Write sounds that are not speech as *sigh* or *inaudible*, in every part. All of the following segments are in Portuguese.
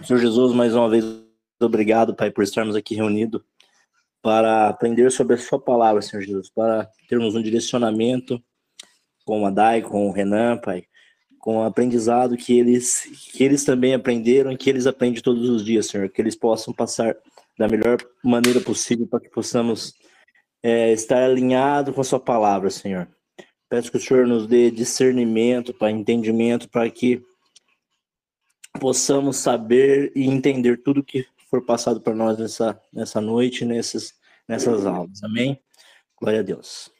Senhor Jesus, mais uma vez, obrigado, Pai, por estarmos aqui reunidos para aprender sobre a Sua palavra, Senhor Jesus, para termos um direcionamento com a Dai, com o Renan, Pai, com o aprendizado que eles, que eles também aprenderam e que eles aprendem todos os dias, Senhor, que eles possam passar da melhor maneira possível para que possamos é, estar alinhado com a Sua palavra, Senhor. Peço que o Senhor nos dê discernimento, para entendimento, para que possamos saber e entender tudo que for passado para nós nessa, nessa noite, nessas, nessas aulas. Amém? Glória a Deus.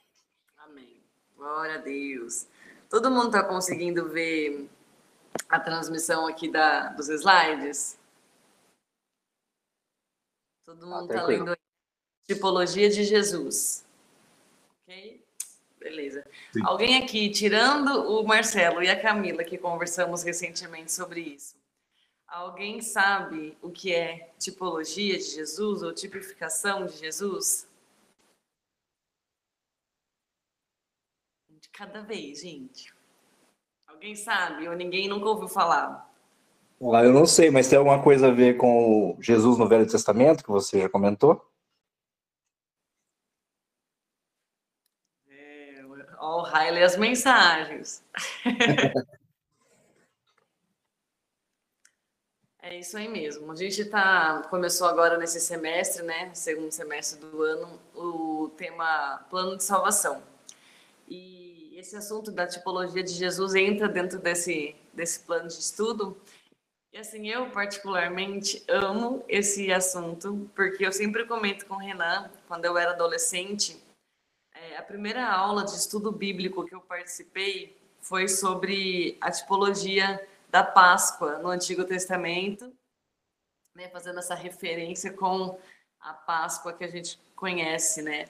Amém. Glória a Deus. Todo mundo está conseguindo ver a transmissão aqui da, dos slides? Todo mundo está lendo Tipologia de Jesus. Ok? Beleza. Sim. Alguém aqui, tirando o Marcelo e a Camila, que conversamos recentemente sobre isso, alguém sabe o que é tipologia de Jesus ou tipificação de Jesus? De cada vez, gente. Alguém sabe ou ninguém nunca ouviu falar? Ah, eu não sei, mas tem alguma coisa a ver com Jesus no Velho Testamento, que você já comentou? Ó, o Riley as mensagens. *laughs* é isso aí mesmo. A gente tá, começou agora nesse semestre, né? Segundo semestre do ano, o tema plano de salvação. E esse assunto da tipologia de Jesus entra dentro desse, desse plano de estudo. E assim, eu particularmente amo esse assunto, porque eu sempre comento com o Renan, quando eu era adolescente, é, a primeira aula de estudo bíblico que eu participei foi sobre a tipologia da Páscoa no Antigo Testamento, né, fazendo essa referência com a Páscoa que a gente conhece, né?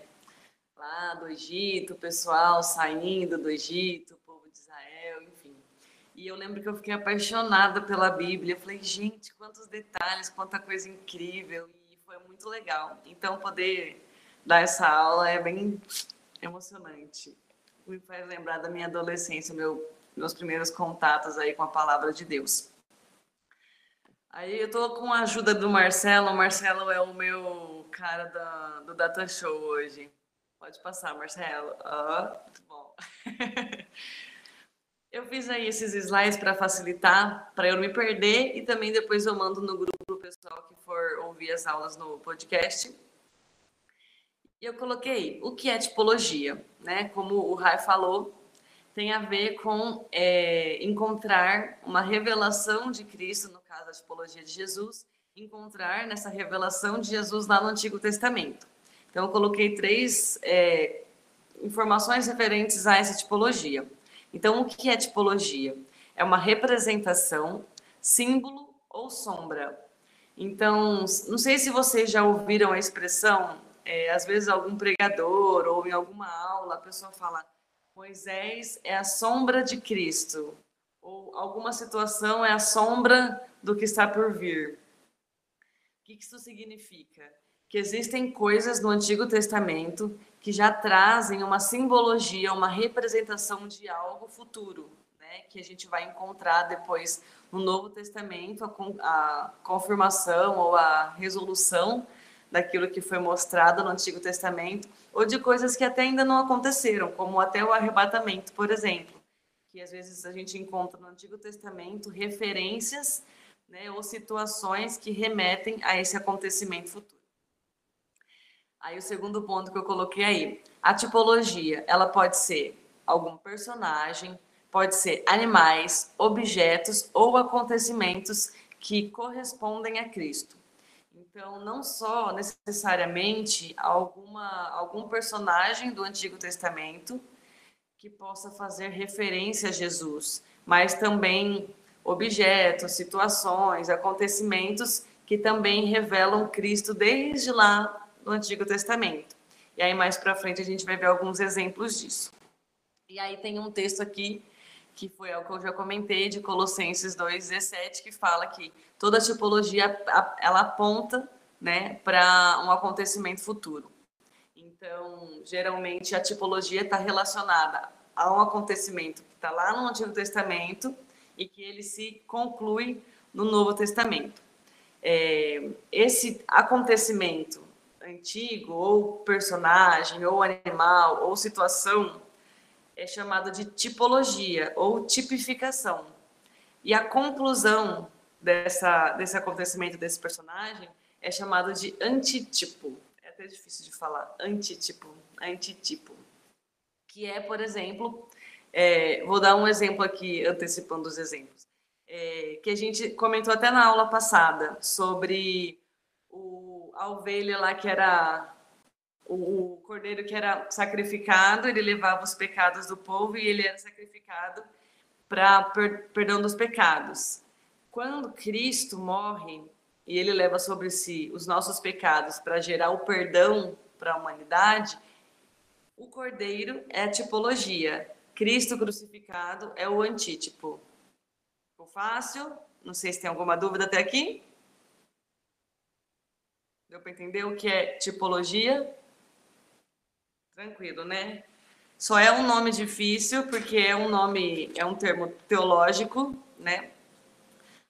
Lá do Egito, o pessoal saindo do Egito, o povo de Israel, enfim. E eu lembro que eu fiquei apaixonada pela Bíblia. Eu falei, gente, quantos detalhes, quanta coisa incrível. E foi muito legal. Então, poder dar essa aula é bem emocionante. Me faz lembrar da minha adolescência, meu, meus primeiros contatos aí com a palavra de Deus. Aí eu tô com a ajuda do Marcelo. O Marcelo é o meu cara do Data Show hoje. Pode passar, Marcelo. Ah, muito bom. *laughs* eu fiz aí esses slides para facilitar, para eu não me perder e também depois eu mando no grupo o pessoal que for ouvir as aulas no podcast. E eu coloquei o que é tipologia, né? Como o Rai falou, tem a ver com é, encontrar uma revelação de Cristo, no caso a tipologia de Jesus, encontrar nessa revelação de Jesus lá no Antigo Testamento. Então, eu coloquei três é, informações referentes a essa tipologia. Então, o que é tipologia? É uma representação, símbolo ou sombra. Então, não sei se vocês já ouviram a expressão é, às vezes algum pregador ou em alguma aula a pessoa fala Moisés é a sombra de Cristo ou alguma situação é a sombra do que está por vir. O que isso significa? Que existem coisas no Antigo Testamento que já trazem uma simbologia, uma representação de algo futuro, né? que a gente vai encontrar depois no Novo Testamento, a, confirmação ou a resolução daquilo que foi mostrado no Antigo Testamento, ou de coisas que até ainda não aconteceram, como até o arrebatamento, por exemplo, que às vezes a gente encontra no Antigo Testamento referências né, ou situações que remetem a esse acontecimento futuro. Aí o segundo ponto que eu coloquei aí, a tipologia, ela pode ser algum personagem, pode ser animais, objetos ou acontecimentos que correspondem a Cristo. Então, não só necessariamente alguma, algum personagem do Antigo Testamento que possa fazer referência a Jesus, mas também objetos, situações, acontecimentos que também revelam Cristo desde lá no Antigo Testamento. E aí mais para frente a gente vai ver alguns exemplos disso. E aí tem um texto aqui que foi o que eu já comentei de Colossenses 2:17 que fala que toda tipologia ela aponta, né, para um acontecimento futuro. Então, geralmente a tipologia está relacionada a um acontecimento que está lá no Antigo Testamento e que ele se conclui no Novo Testamento. é, esse acontecimento antigo, ou personagem, ou animal, ou situação, é chamado de tipologia ou tipificação. E a conclusão dessa, desse acontecimento, desse personagem, é chamado de antitipo. É até difícil de falar. Antitipo. Antitipo. Que é, por exemplo, é, vou dar um exemplo aqui, antecipando os exemplos, é, que a gente comentou até na aula passada sobre o, a ovelha lá que era o, cordeiro que era sacrificado, ele levava os pecados do povo e ele era sacrificado para per, perdão dos pecados. Quando Cristo morre e ele leva sobre si os nossos pecados para gerar o perdão para a humanidade, o cordeiro é a tipologia. Cristo crucificado é o antítipo. Ficou fácil? Não sei se tem alguma dúvida até aqui. Deu para entender o que é tipologia? Tranquilo, né? Só é um nome difícil porque é um nome, é um termo teológico, né?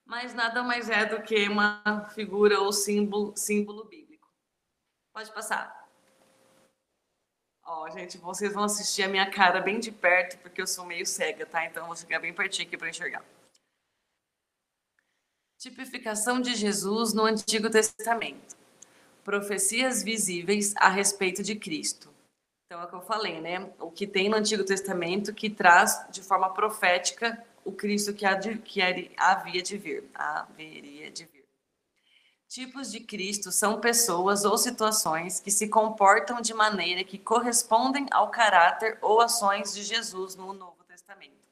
Mas nada mais é do que uma figura ou símbolo, símbolo bíblico. Pode passar. Ó, gente, vocês vão assistir a minha cara bem de perto, porque eu sou meio cega, tá? Então, vou ficar bem pertinho aqui para enxergar. Tipificação de Jesus no Antigo Testamento. Profecias visíveis a respeito de Cristo. Então, é o que eu falei, né? O que tem no Antigo Testamento que traz de forma profética o Cristo que, que havia de vir. Haveria de vir. Tipos de Cristo são pessoas ou situações que se comportam de maneira que correspondem ao caráter ou ações de Jesus no Novo Testamento.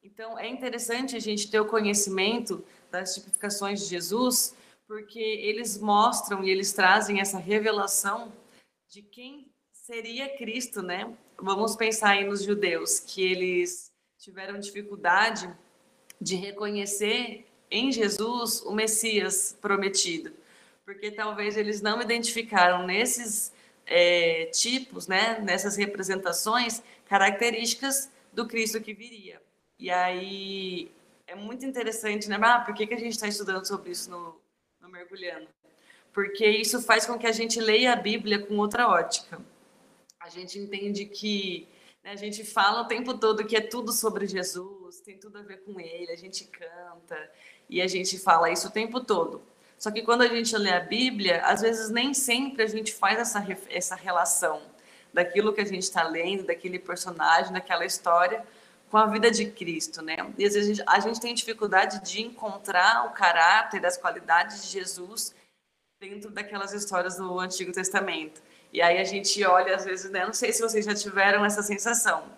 Então, é interessante a gente ter o conhecimento das tipificações de Jesus, porque eles mostram e eles trazem essa revelação de quem seria Cristo, né? Vamos pensar aí nos judeus, que eles tiveram dificuldade de reconhecer em Jesus o Messias prometido, porque talvez eles não identificaram nesses é, tipos, né, nessas representações, características do Cristo que viria. E aí é muito interessante, né? Ah, por que, que a gente está estudando sobre isso no, no Mergulhando? Porque isso faz com que a gente leia a Bíblia com outra ótica. A gente entende que né, a gente fala o tempo todo que é tudo sobre Jesus, tem tudo a ver com ele, a gente canta, e a gente fala isso o tempo todo. Só que quando a gente lê a Bíblia, às vezes nem sempre a gente faz essa, essa relação daquilo que a gente está lendo, daquele personagem, daquela história, com a vida de Cristo, né? E às vezes a gente, a gente tem dificuldade de encontrar o caráter, as qualidades de Jesus dentro daquelas histórias do Antigo Testamento. E aí a gente olha, às vezes, né? Não sei se vocês já tiveram essa sensação.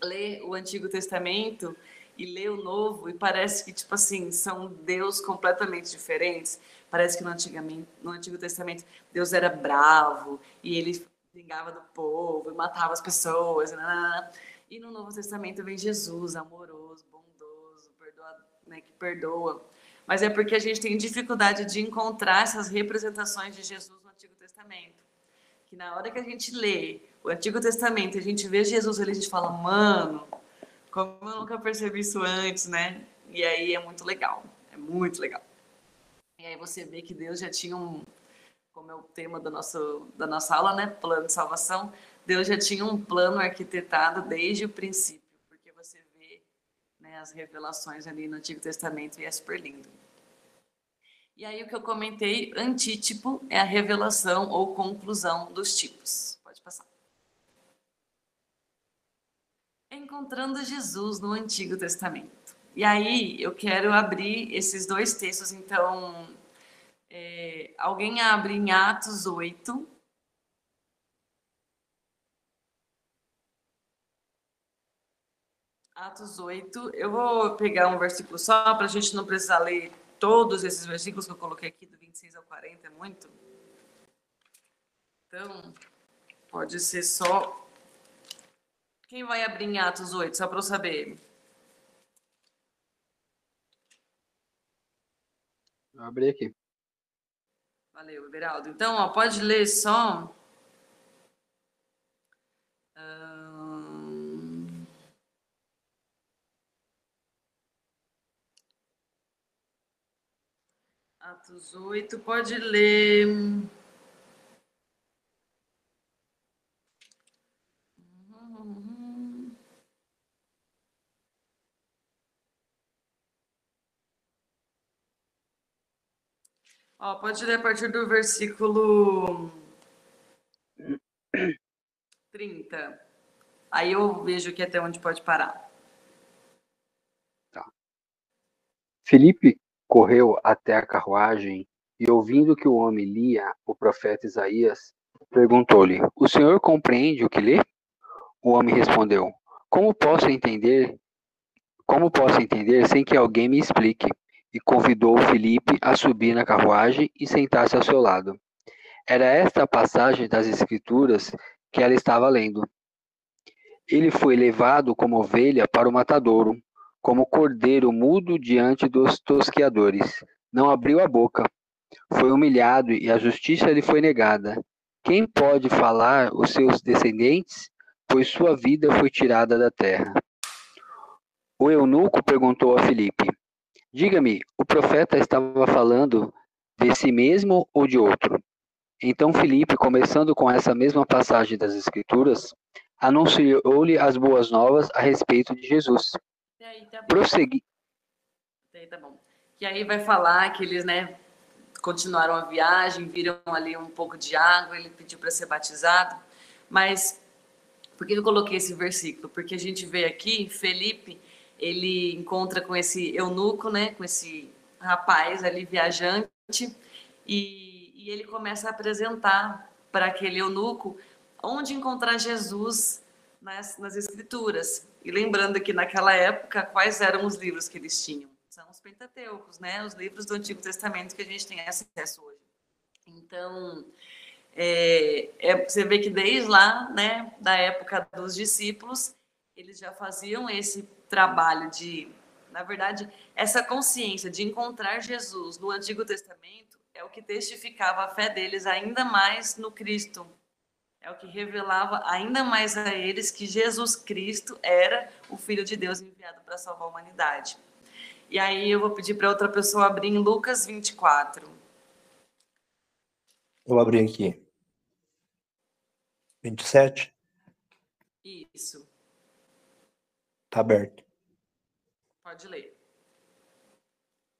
Ler o Antigo Testamento e lê o novo e parece que, tipo assim, são Deus completamente diferentes. Parece que no, antigamente, no Antigo Testamento Deus era bravo e ele vingava do povo e matava as pessoas. Né, né, né, e no Novo Testamento vem Jesus, amoroso, bondoso, perdoa, né, que perdoa. Mas é porque a gente tem dificuldade de encontrar essas representações de Jesus no Antigo Testamento. Que na hora que a gente lê o Antigo Testamento, a gente vê Jesus, a gente fala, mano, como eu nunca percebi isso antes, né? E aí é muito legal, é muito legal. E aí você vê que Deus já tinha um, como é o tema do nosso, da nossa aula, né? Plano de salvação. Deus já tinha um plano arquitetado desde o princípio, porque você vê né, as revelações ali no Antigo Testamento e é super lindo. E aí o que eu comentei, antítipo é a revelação ou conclusão dos tipos. Pode passar. encontrando Jesus no Antigo Testamento. E aí eu quero abrir esses dois textos, então é, alguém abre em Atos 8. Atos 8, eu vou pegar um versículo só para a gente não precisar ler todos esses versículos que eu coloquei aqui, do 26 ao 40, é muito. Então, pode ser só quem vai abrir em Atos 8, só para eu saber? Eu abri aqui. Valeu, Everaldo. Então, ó, pode ler só. Atos 8, pode ler. Ó, pode ler a partir do versículo 30. Aí eu vejo aqui até onde pode parar. Tá. Felipe correu até a carruagem e, ouvindo que o homem lia o profeta Isaías, perguntou-lhe: O senhor compreende o que lê? O homem respondeu: Como posso entender? Como posso entender sem que alguém me explique? e convidou Filipe a subir na carruagem e sentar-se ao seu lado. Era esta a passagem das Escrituras que ela estava lendo. Ele foi levado como ovelha para o matadouro, como cordeiro mudo diante dos tosqueadores. Não abriu a boca. Foi humilhado e a justiça lhe foi negada. Quem pode falar os seus descendentes? Pois sua vida foi tirada da terra. O eunuco perguntou a Filipe: Diga-me, o profeta estava falando de si mesmo ou de outro? Então Filipe, começando com essa mesma passagem das Escrituras, anunciou-lhe as boas novas a respeito de Jesus. E aí, tá bom. Prossegui. E aí, tá bom. E aí vai falar que eles, né, continuaram a viagem, viram ali um pouco de água, ele pediu para ser batizado. Mas por que eu coloquei esse versículo? Porque a gente vê aqui Felipe ele encontra com esse eunuco, né, com esse rapaz ali viajante, e, e ele começa a apresentar para aquele eunuco onde encontrar Jesus nas, nas Escrituras. E lembrando que naquela época, quais eram os livros que eles tinham? São os Pentateucos, né, os livros do Antigo Testamento que a gente tem acesso hoje. Então, é, é, você vê que desde lá, né, da época dos discípulos, eles já faziam esse trabalho de, na verdade, essa consciência de encontrar Jesus no Antigo Testamento é o que testificava a fé deles ainda mais no Cristo. É o que revelava ainda mais a eles que Jesus Cristo era o Filho de Deus enviado para salvar a humanidade. E aí eu vou pedir para outra pessoa abrir em Lucas 24. Vou abrir aqui. 27. Isso. Tá aberto. Pode ler.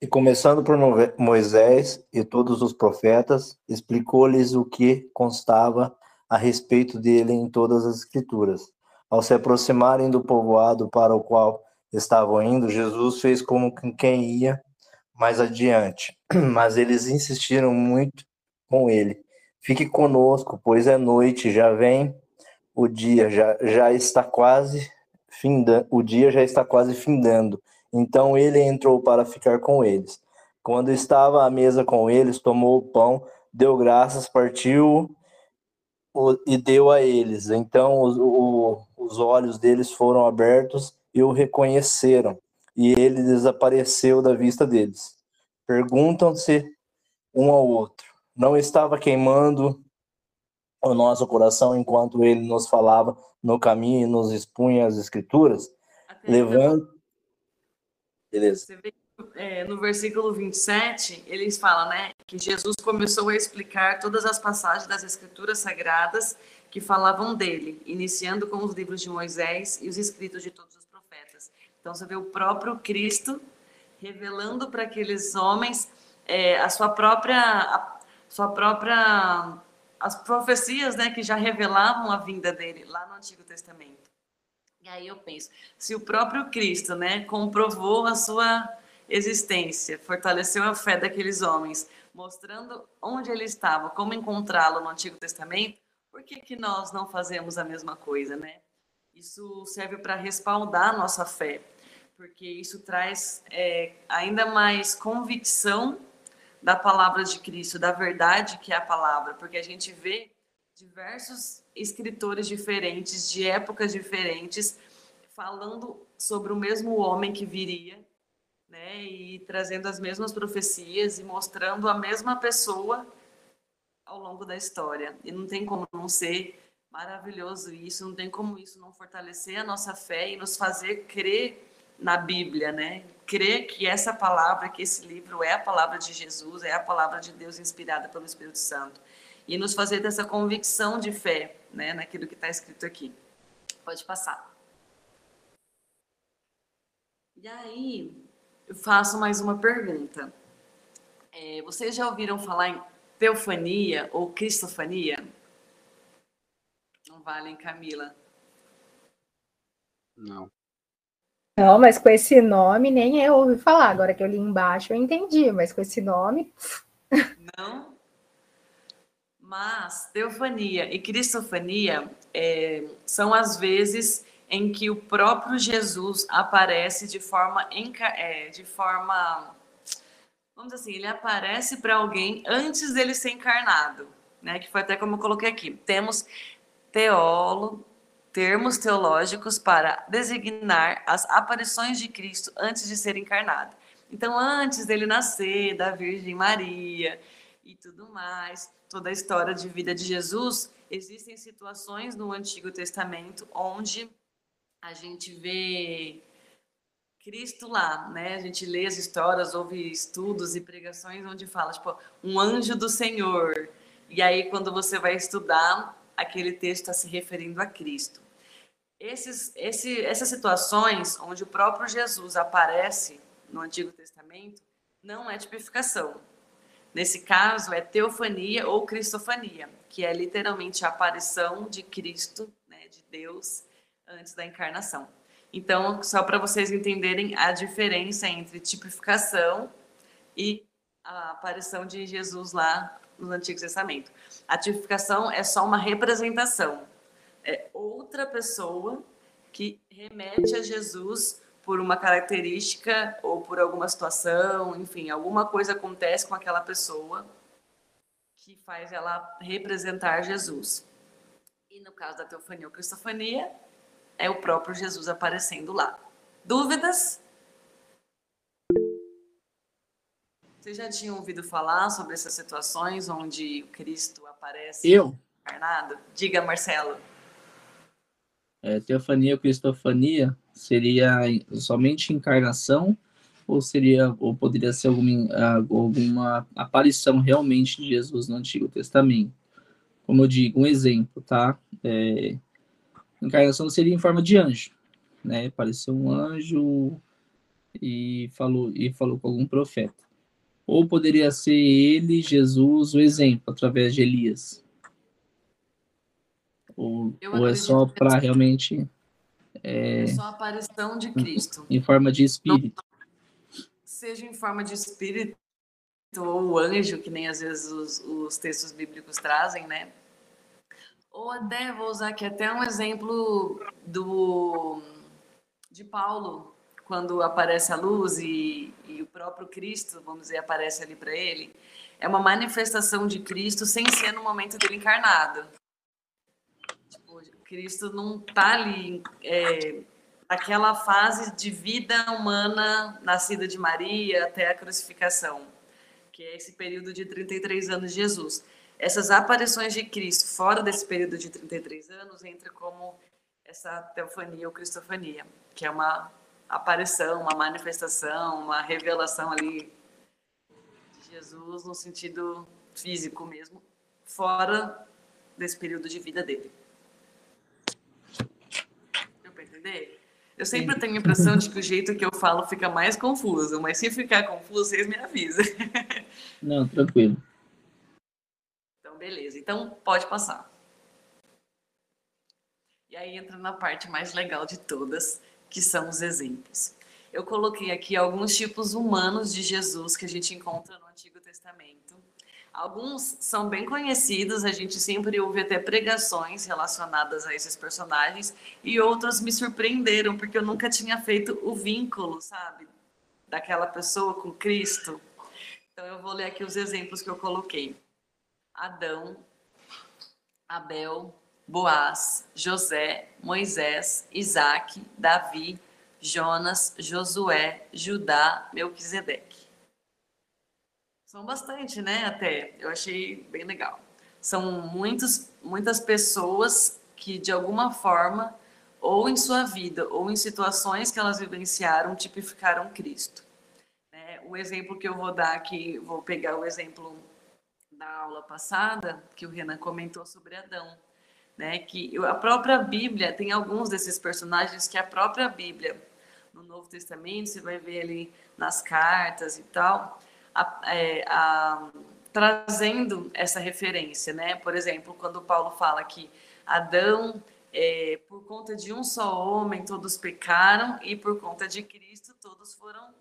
E começando por Moisés e todos os profetas, explicou-lhes o que constava a respeito dele em todas as escrituras. Ao se aproximarem do povoado para o qual estavam indo, Jesus fez como quem ia mais adiante, *clears throat* mas eles insistiram muito com ele. Fique conosco, pois é noite, já vem o dia, já, já está quase finda, o dia já está quase findando. Então ele entrou para ficar com eles. Quando estava à mesa com eles, tomou o pão, deu graças, partiu e deu a eles. Então os, o, os olhos deles foram abertos e o reconheceram, e ele desapareceu da vista deles. Perguntam-se um ao outro: Não estava queimando o nosso coração enquanto ele nos falava no caminho e nos expunha as escrituras, Até levando. Beleza. Você vê é, no versículo 27, eles falam, né, que Jesus começou a explicar todas as passagens das escrituras sagradas que falavam dele, iniciando com os livros de Moisés e os escritos de todos os profetas. Então você vê o próprio Cristo revelando para aqueles homens é, a sua própria a sua própria as profecias, né, que já revelavam a vinda dele lá no Antigo Testamento. E aí eu penso, se o próprio Cristo, né, comprovou a sua existência, fortaleceu a fé daqueles homens, mostrando onde ele estava, como encontrá-lo no Antigo Testamento, por que, que nós não fazemos a mesma coisa, né? Isso serve para respaldar a nossa fé, porque isso traz é, ainda mais convicção da palavra de Cristo, da verdade que é a palavra, porque a gente vê diversos escritores diferentes, de épocas diferentes, falando sobre o mesmo homem que viria, né, e trazendo as mesmas profecias e mostrando a mesma pessoa ao longo da história. E não tem como não ser maravilhoso isso, não tem como isso não fortalecer a nossa fé e nos fazer crer na Bíblia, né? Crer que essa palavra, que esse livro é a palavra de Jesus, é a palavra de Deus inspirada pelo Espírito Santo. E nos fazer dessa convicção de fé, né, naquilo que está escrito aqui. Pode passar. E aí, eu faço mais uma pergunta. É, vocês já ouviram falar em teofania ou cristofania? Não vale, hein, Camila? Não. Não, mas com esse nome nem eu ouvi falar. Agora que eu li embaixo eu entendi, mas com esse nome. Não. Mas teofania e cristofania é, são as vezes em que o próprio Jesus aparece de forma, é, de forma vamos dizer assim, ele aparece para alguém antes dele ser encarnado, né? Que foi até como eu coloquei aqui. Temos teólogo, termos teológicos para designar as aparições de Cristo antes de ser encarnado. Então, antes dele nascer, da Virgem Maria e tudo mais, toda a história de vida de Jesus, existem situações no Antigo Testamento onde a gente vê Cristo lá, né? A gente lê as histórias, ouve estudos e pregações onde fala, tipo, um anjo do Senhor. E aí, quando você vai estudar, aquele texto está se referindo a Cristo. Esses, esse, essas situações onde o próprio Jesus aparece no Antigo Testamento não é tipificação. Nesse caso, é teofania ou cristofania, que é literalmente a aparição de Cristo, né, de Deus, antes da encarnação. Então, só para vocês entenderem a diferença entre tipificação e a aparição de Jesus lá no Antigo Testamento. A tipificação é só uma representação é outra pessoa que remete a Jesus por uma característica ou por alguma situação, enfim, alguma coisa acontece com aquela pessoa que faz ela representar Jesus. E no caso da teofania ou cristofania, é o próprio Jesus aparecendo lá. Dúvidas? Vocês já tinham ouvido falar sobre essas situações onde o Cristo aparece Eu? encarnado? Diga, Marcelo. É, teofania ou cristofania seria somente encarnação ou seria ou poderia ser alguma, alguma aparição realmente de Jesus no Antigo Testamento? Como eu digo, um exemplo, tá? É, encarnação seria em forma de anjo, né? Apareceu um anjo e falou e falou com algum profeta. Ou poderia ser ele, Jesus, o exemplo através de Elias. Ou, ou é só para realmente. É, é, só a aparição de Cristo. Em forma de espírito. Não, seja em forma de espírito ou anjo, que nem às vezes os, os textos bíblicos trazem, né? Ou até, vou usar aqui até um exemplo do de Paulo, quando aparece a luz e, e o próprio Cristo, vamos dizer, aparece ali para ele. É uma manifestação de Cristo sem ser no momento dele encarnado. Cristo não está ali é, naquela fase de vida humana nascida de Maria até a crucificação, que é esse período de 33 anos de Jesus. Essas aparições de Cristo fora desse período de 33 anos entra como essa teofania ou cristofania, que é uma aparição, uma manifestação, uma revelação ali de Jesus no sentido físico mesmo, fora desse período de vida dele entender? Eu sempre tenho a impressão de que o jeito que eu falo fica mais confuso, mas se ficar confuso, vocês me avisam. *laughs* Não, tranquilo. Beleza. Então, pode passar. E aí entra na parte mais legal de todas, que são os exemplos. Eu coloquei aqui alguns tipos humanos de Jesus que a gente encontra no Antigo Testamento Alguns são bem conhecidos, a gente sempre ouve até pregações relacionadas a esses personagens, e outros me surpreenderam, porque eu nunca tinha feito o vínculo, sabe, daquela pessoa com Cristo. Então eu vou ler aqui os exemplos que eu coloquei: Adão, Abel, Boaz, José, Moisés, Isaac, Davi, Jonas, Josué, Judá, Melquisedeque. São bastante, né? Até. Eu achei bem legal. São muitos, muitas pessoas que, de alguma forma, ou em sua vida, ou em situações que elas vivenciaram, tipificaram Cristo. É, o exemplo que eu vou dar aqui, vou pegar o exemplo da aula passada, que o Renan comentou sobre Adão, né? Que a própria Bíblia tem alguns desses personagens que a própria Bíblia, no Novo Testamento, você vai ver ali nas cartas e tal, a, é, a, trazendo essa referência, né? Por exemplo, quando Paulo fala que Adão, é, por conta de um só homem, todos pecaram e por conta de Cristo todos foram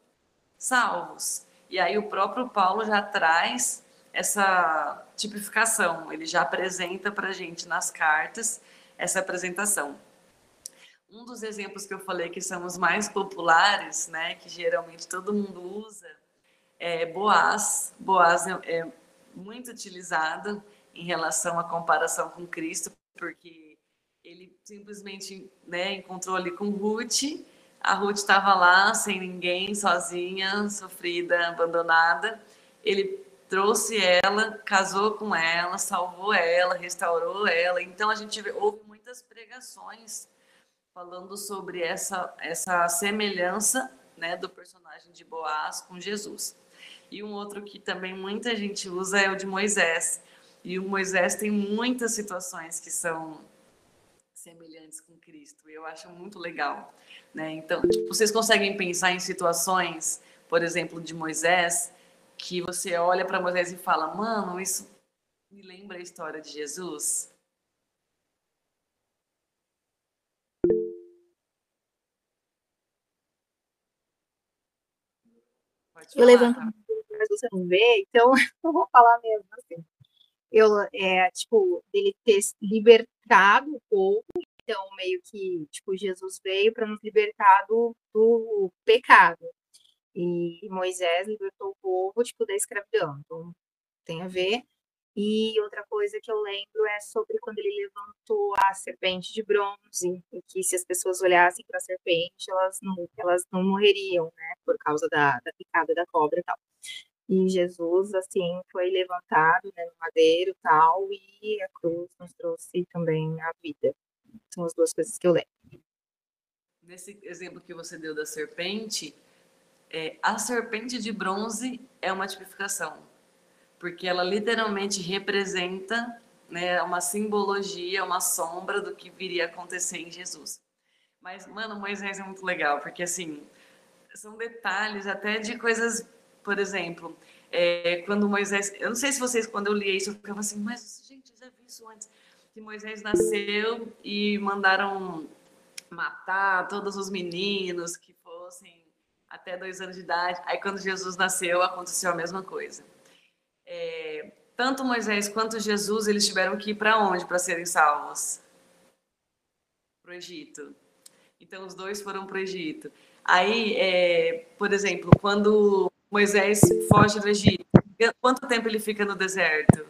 salvos. E aí o próprio Paulo já traz essa tipificação, ele já apresenta para a gente nas cartas essa apresentação. Um dos exemplos que eu falei que são os mais populares, né, que geralmente todo mundo usa, é Boaz. Boaz é, é muito utilizado em relação à comparação com Cristo, porque ele simplesmente né, encontrou ali com Ruth, a Ruth estava lá sem ninguém, sozinha, sofrida, abandonada. Ele trouxe ela, casou com ela, salvou ela, restaurou ela. Então a gente ouve muitas pregações falando sobre essa essa semelhança, né, do personagem de Boaz com Jesus. E um outro que também muita gente usa é o de Moisés. E o Moisés tem muitas situações que são semelhantes com Cristo. Eu acho muito legal, né? Então, tipo, vocês conseguem pensar em situações, por exemplo, de Moisés, que você olha para Moisés e fala: "Mano, isso me lembra a história de Jesus?" Eu levanto mas você não vê, então *laughs* eu vou falar mesmo assim. Eu, é, tipo, dele ter libertado o povo, então meio que, tipo, Jesus veio para nos libertar do, do pecado. E Moisés libertou o povo, tipo, da escravidão. Então, tem a ver. E outra coisa que eu lembro é sobre quando ele levantou a serpente de bronze, e que se as pessoas olhassem para a serpente, elas não, elas não morreriam, né, por causa da, da picada da cobra e tal. E Jesus, assim, foi levantado né, no madeiro e tal, e a cruz nos trouxe também a vida. São as duas coisas que eu lembro. Nesse exemplo que você deu da serpente, é, a serpente de bronze é uma tipificação, porque ela literalmente representa né, uma simbologia, uma sombra do que viria a acontecer em Jesus. Mas, mano, Moisés é muito legal, porque assim, são detalhes até de coisas por exemplo, é, quando Moisés. Eu não sei se vocês, quando eu li isso, eu ficava assim, mas, gente, já vi isso antes. Que Moisés nasceu e mandaram matar todos os meninos que fossem até dois anos de idade. Aí, quando Jesus nasceu, aconteceu a mesma coisa. É, tanto Moisés quanto Jesus, eles tiveram que ir para onde para serem salvos? Para o Egito. Então, os dois foram para o Egito. Aí, é, por exemplo, quando Moisés foge do Egito. Quanto tempo ele fica no deserto?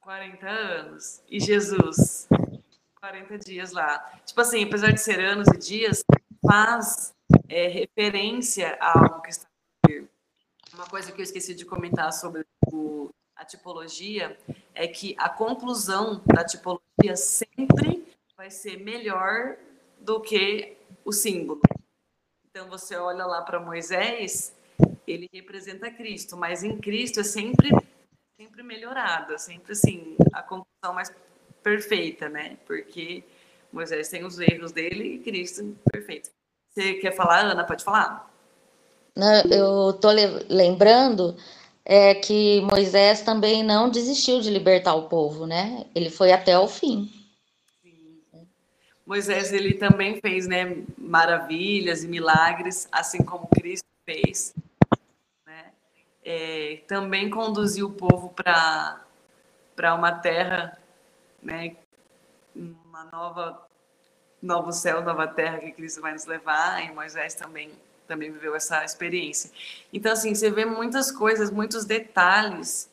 40 anos. E Jesus? 40 dias lá. Tipo assim, apesar de ser anos e dias, faz é, referência a algo que está Uma coisa que eu esqueci de comentar sobre o, a tipologia é que a conclusão da tipologia sempre vai ser melhor do que o símbolo. Então você olha lá para Moisés, ele representa Cristo, mas em Cristo é sempre sempre melhorado, é sempre assim, a conclusão mais perfeita, né? Porque Moisés tem os erros dele e Cristo perfeito. Você quer falar, Ana? Pode falar. Eu estou lembrando é, que Moisés também não desistiu de libertar o povo, né? Ele foi até o fim. Moisés ele também fez né, maravilhas e milagres, assim como Cristo fez. Né? É, também conduziu o povo para para uma terra, né, uma nova novo céu, nova terra que Cristo vai nos levar. E Moisés também também viveu essa experiência. Então assim, você vê muitas coisas, muitos detalhes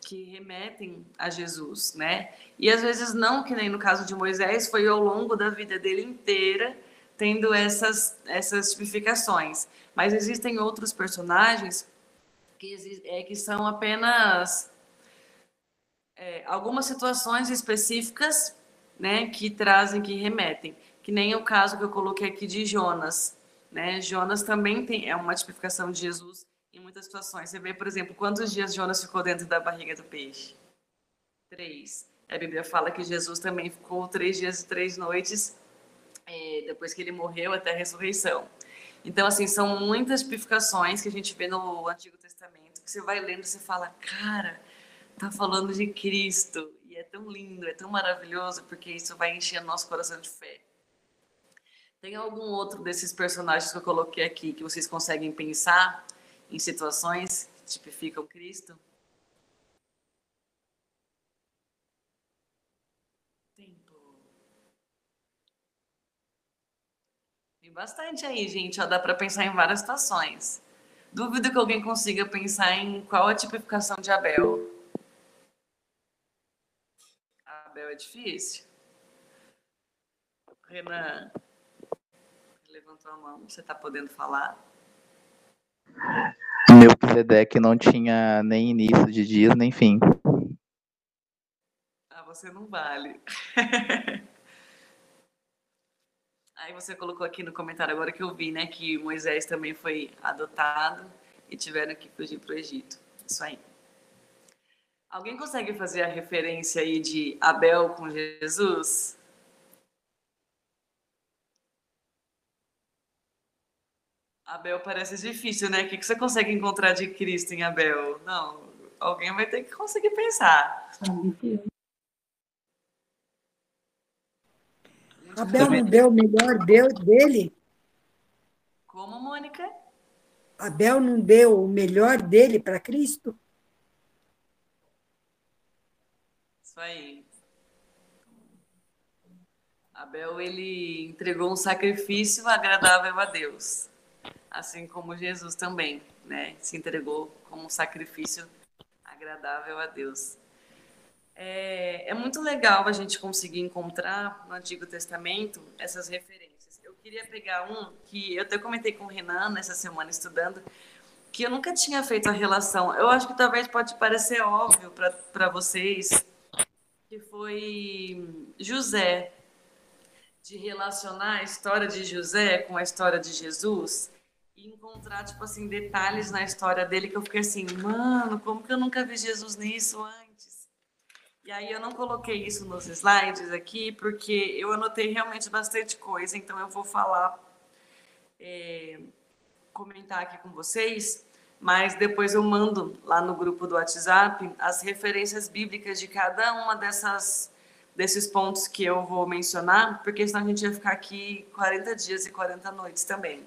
que remetem a Jesus, né? E às vezes não, que nem no caso de Moisés, foi ao longo da vida dele inteira tendo essas essas tipificações. Mas existem outros personagens que, é, que são apenas é, algumas situações específicas, né, que trazem, que remetem, que nem o caso que eu coloquei aqui de Jonas, né? Jonas também tem é uma tipificação de Jesus em muitas situações. Você vê, por exemplo, quantos dias Jonas ficou dentro da barriga do peixe? Três. A Bíblia fala que Jesus também ficou três dias e três noites é, depois que ele morreu até a ressurreição. Então, assim, são muitas tipificações que a gente vê no Antigo Testamento que você vai lendo e você fala, cara, tá falando de Cristo. E é tão lindo, é tão maravilhoso, porque isso vai enchendo nosso coração de fé. Tem algum outro desses personagens que eu coloquei aqui que vocês conseguem pensar em situações que tipificam Cristo? Bastante aí, gente. Ó, dá para pensar em várias situações. Duvido que alguém consiga pensar em qual a tipificação de Abel. Difícil. Renan levantou a mão. Você está podendo falar? Melquisedeque não tinha nem início de dias, nem fim. Ah, você não vale. *laughs* Aí você colocou aqui no comentário agora que eu vi, né, que Moisés também foi adotado e tiveram que fugir para o Egito. Isso aí. Alguém consegue fazer a referência aí de Abel com Jesus? Abel parece difícil, né? O que você consegue encontrar de Cristo em Abel? Não, alguém vai ter que conseguir pensar. Abel não deu o melhor deu dele? Como, Mônica? Abel não deu o melhor dele para Cristo? Isso aí. Abel, ele entregou um sacrifício agradável a Deus assim como Jesus também, né, se entregou como um sacrifício agradável a Deus. É, é, muito legal a gente conseguir encontrar no Antigo Testamento essas referências. Eu queria pegar um que eu até comentei com o Renan nessa semana estudando, que eu nunca tinha feito a relação. Eu acho que talvez pode parecer óbvio para vocês, que foi José, de relacionar a história de José com a história de Jesus e encontrar, tipo assim, detalhes na história dele que eu fiquei assim, mano, como que eu nunca vi Jesus nisso antes? E aí eu não coloquei isso nos slides aqui, porque eu anotei realmente bastante coisa, então eu vou falar, é, comentar aqui com vocês, mas depois eu mando lá no grupo do WhatsApp as referências bíblicas de cada uma dessas desses pontos que eu vou mencionar, porque senão a gente ia ficar aqui 40 dias e 40 noites também.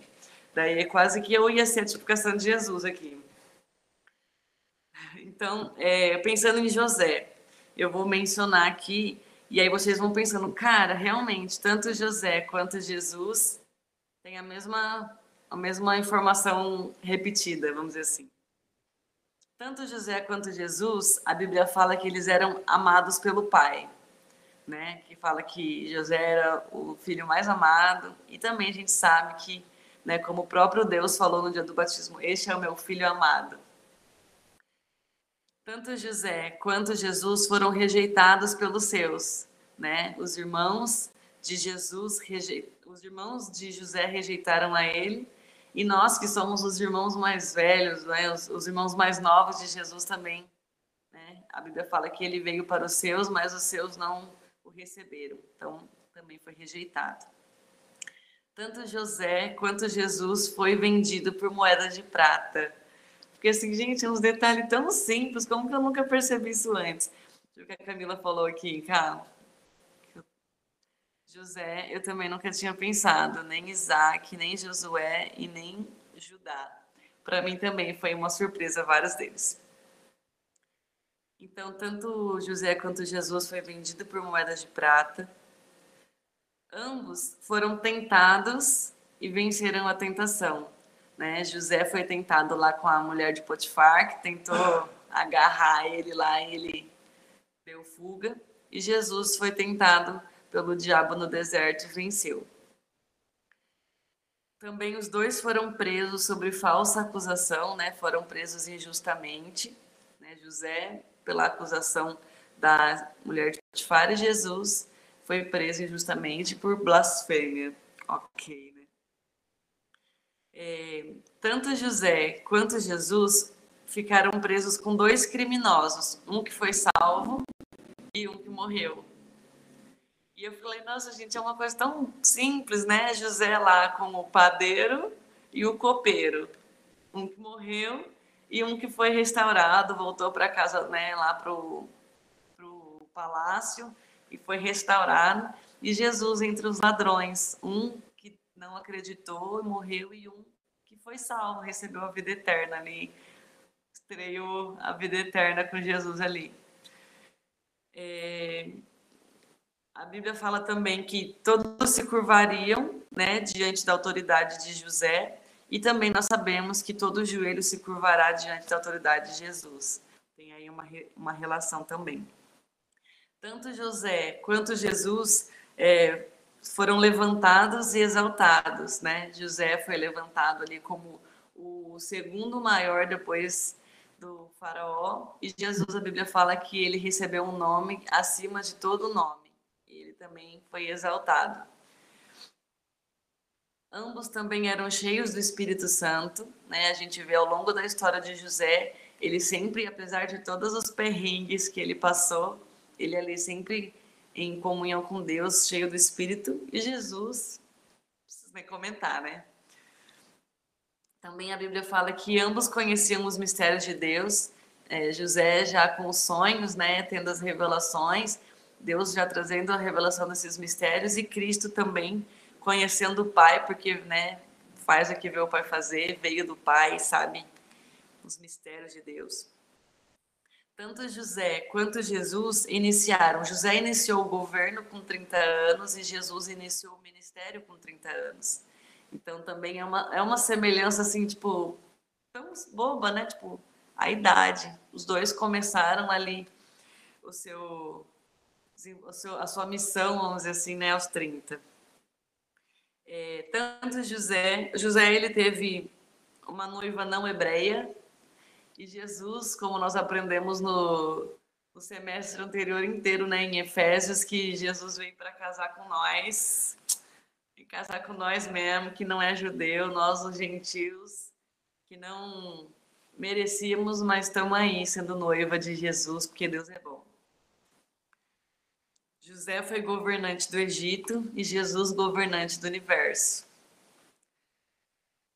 Daí é quase que eu ia ser a tipificação de Jesus aqui. Então, é, pensando em José, eu vou mencionar aqui, e aí vocês vão pensando, cara, realmente, tanto José quanto Jesus têm a mesma, a mesma informação repetida, vamos dizer assim. Tanto José quanto Jesus, a Bíblia fala que eles eram amados pelo Pai, né? Que fala que José era o filho mais amado, e também a gente sabe que né? Como o próprio Deus falou no dia do batismo: Este é o meu filho amado. Tanto José quanto Jesus foram rejeitados pelos seus, né? Os irmãos de Jesus, reje... os irmãos de José rejeitaram a ele, e nós que somos os irmãos mais velhos, né? Os, os irmãos mais novos de Jesus também, né? A Bíblia fala que ele veio para os seus, mas os seus não o receberam. Então, também foi rejeitado. Tanto José quanto Jesus foi vendido por moeda de prata. Porque assim, gente, é uns detalhes tão simples, como que eu nunca percebi isso antes? O que a Camila falou aqui, cara. José, eu também nunca tinha pensado, nem Isaac, nem Josué e nem Judá. Para mim também foi uma surpresa vários deles. Então, tanto José quanto Jesus foi vendido por moedas de prata. Ambos foram tentados e venceram a tentação. Né? José foi tentado lá com a mulher de Potifar, que tentou agarrar ele lá e ele deu fuga. E Jesus foi tentado pelo diabo no deserto e venceu. Também os dois foram presos sobre falsa acusação, né? Foram presos injustamente. Né? José pela acusação da mulher de Potifar e Jesus foi preso injustamente por blasfêmia. Ok, né? É, tanto José quanto Jesus ficaram presos com dois criminosos, um que foi salvo e um que morreu. E eu falei, nossa, gente, é uma coisa tão simples, né? José lá com o padeiro e o copeiro. Um que morreu e um que foi restaurado, voltou para casa, né, lá para o palácio e foi restaurado. E Jesus entre os ladrões, um que não acreditou, morreu, e um que foi salvo, recebeu a vida eterna ali, estreou a vida eterna com Jesus ali. É, a Bíblia fala também que todos se curvariam né, diante da autoridade de José, e também nós sabemos que todo joelho se curvará diante da autoridade de Jesus. Tem aí uma, uma relação também. Tanto José quanto Jesus é, foram levantados e exaltados, né? José foi levantado ali como o segundo maior depois do faraó e Jesus a Bíblia fala que ele recebeu um nome acima de todo nome. Também foi exaltado. Ambos também eram cheios do Espírito Santo, né? A gente vê ao longo da história de José, ele sempre, apesar de todos os perrengues que ele passou, ele ali sempre em comunhão com Deus, cheio do Espírito, e Jesus, preciso nem comentar, né? Também a Bíblia fala que ambos conheciam os mistérios de Deus, é, José já com os sonhos, né, tendo as revelações, Deus já trazendo a revelação desses mistérios, e Cristo também conhecendo o Pai, porque, né, faz o que vê o Pai fazer, veio do Pai, sabe os mistérios de Deus. Tanto José quanto Jesus iniciaram. José iniciou o governo com 30 anos e Jesus iniciou o ministério com 30 anos. Então também é uma, é uma semelhança assim, tipo, tão boba, né? Tipo, a idade. Os dois começaram ali o seu, a sua missão, vamos dizer assim, né, aos 30. É, tanto José, José ele teve uma noiva não hebreia, e Jesus, como nós aprendemos no, no semestre anterior inteiro, né, em Efésios, que Jesus veio para casar com nós, e casar com nós mesmo, que não é judeu, nós os gentios, que não merecíamos, mas estamos aí sendo noiva de Jesus, porque Deus é bom. José foi governante do Egito e Jesus governante do universo.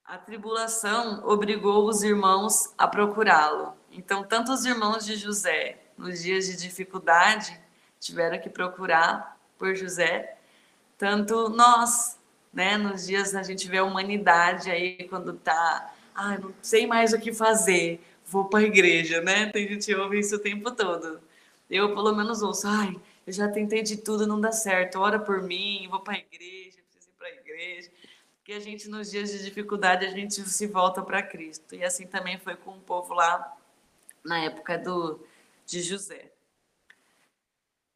A tribulação obrigou os irmãos a procurá-lo. Então, tanto os irmãos de José, nos dias de dificuldade, tiveram que procurar por José, tanto nós, né, nos dias a gente vê a humanidade aí quando tá, ah, não sei mais o que fazer, vou para a igreja, né? Tem gente que ouve isso o tempo todo. Eu pelo menos ouço, ai, eu já tentei de tudo, não dá certo. Ora por mim, vou para a igreja, preciso ir para a igreja que a gente, nos dias de dificuldade, a gente se volta para Cristo. E assim também foi com o povo lá na época do, de José.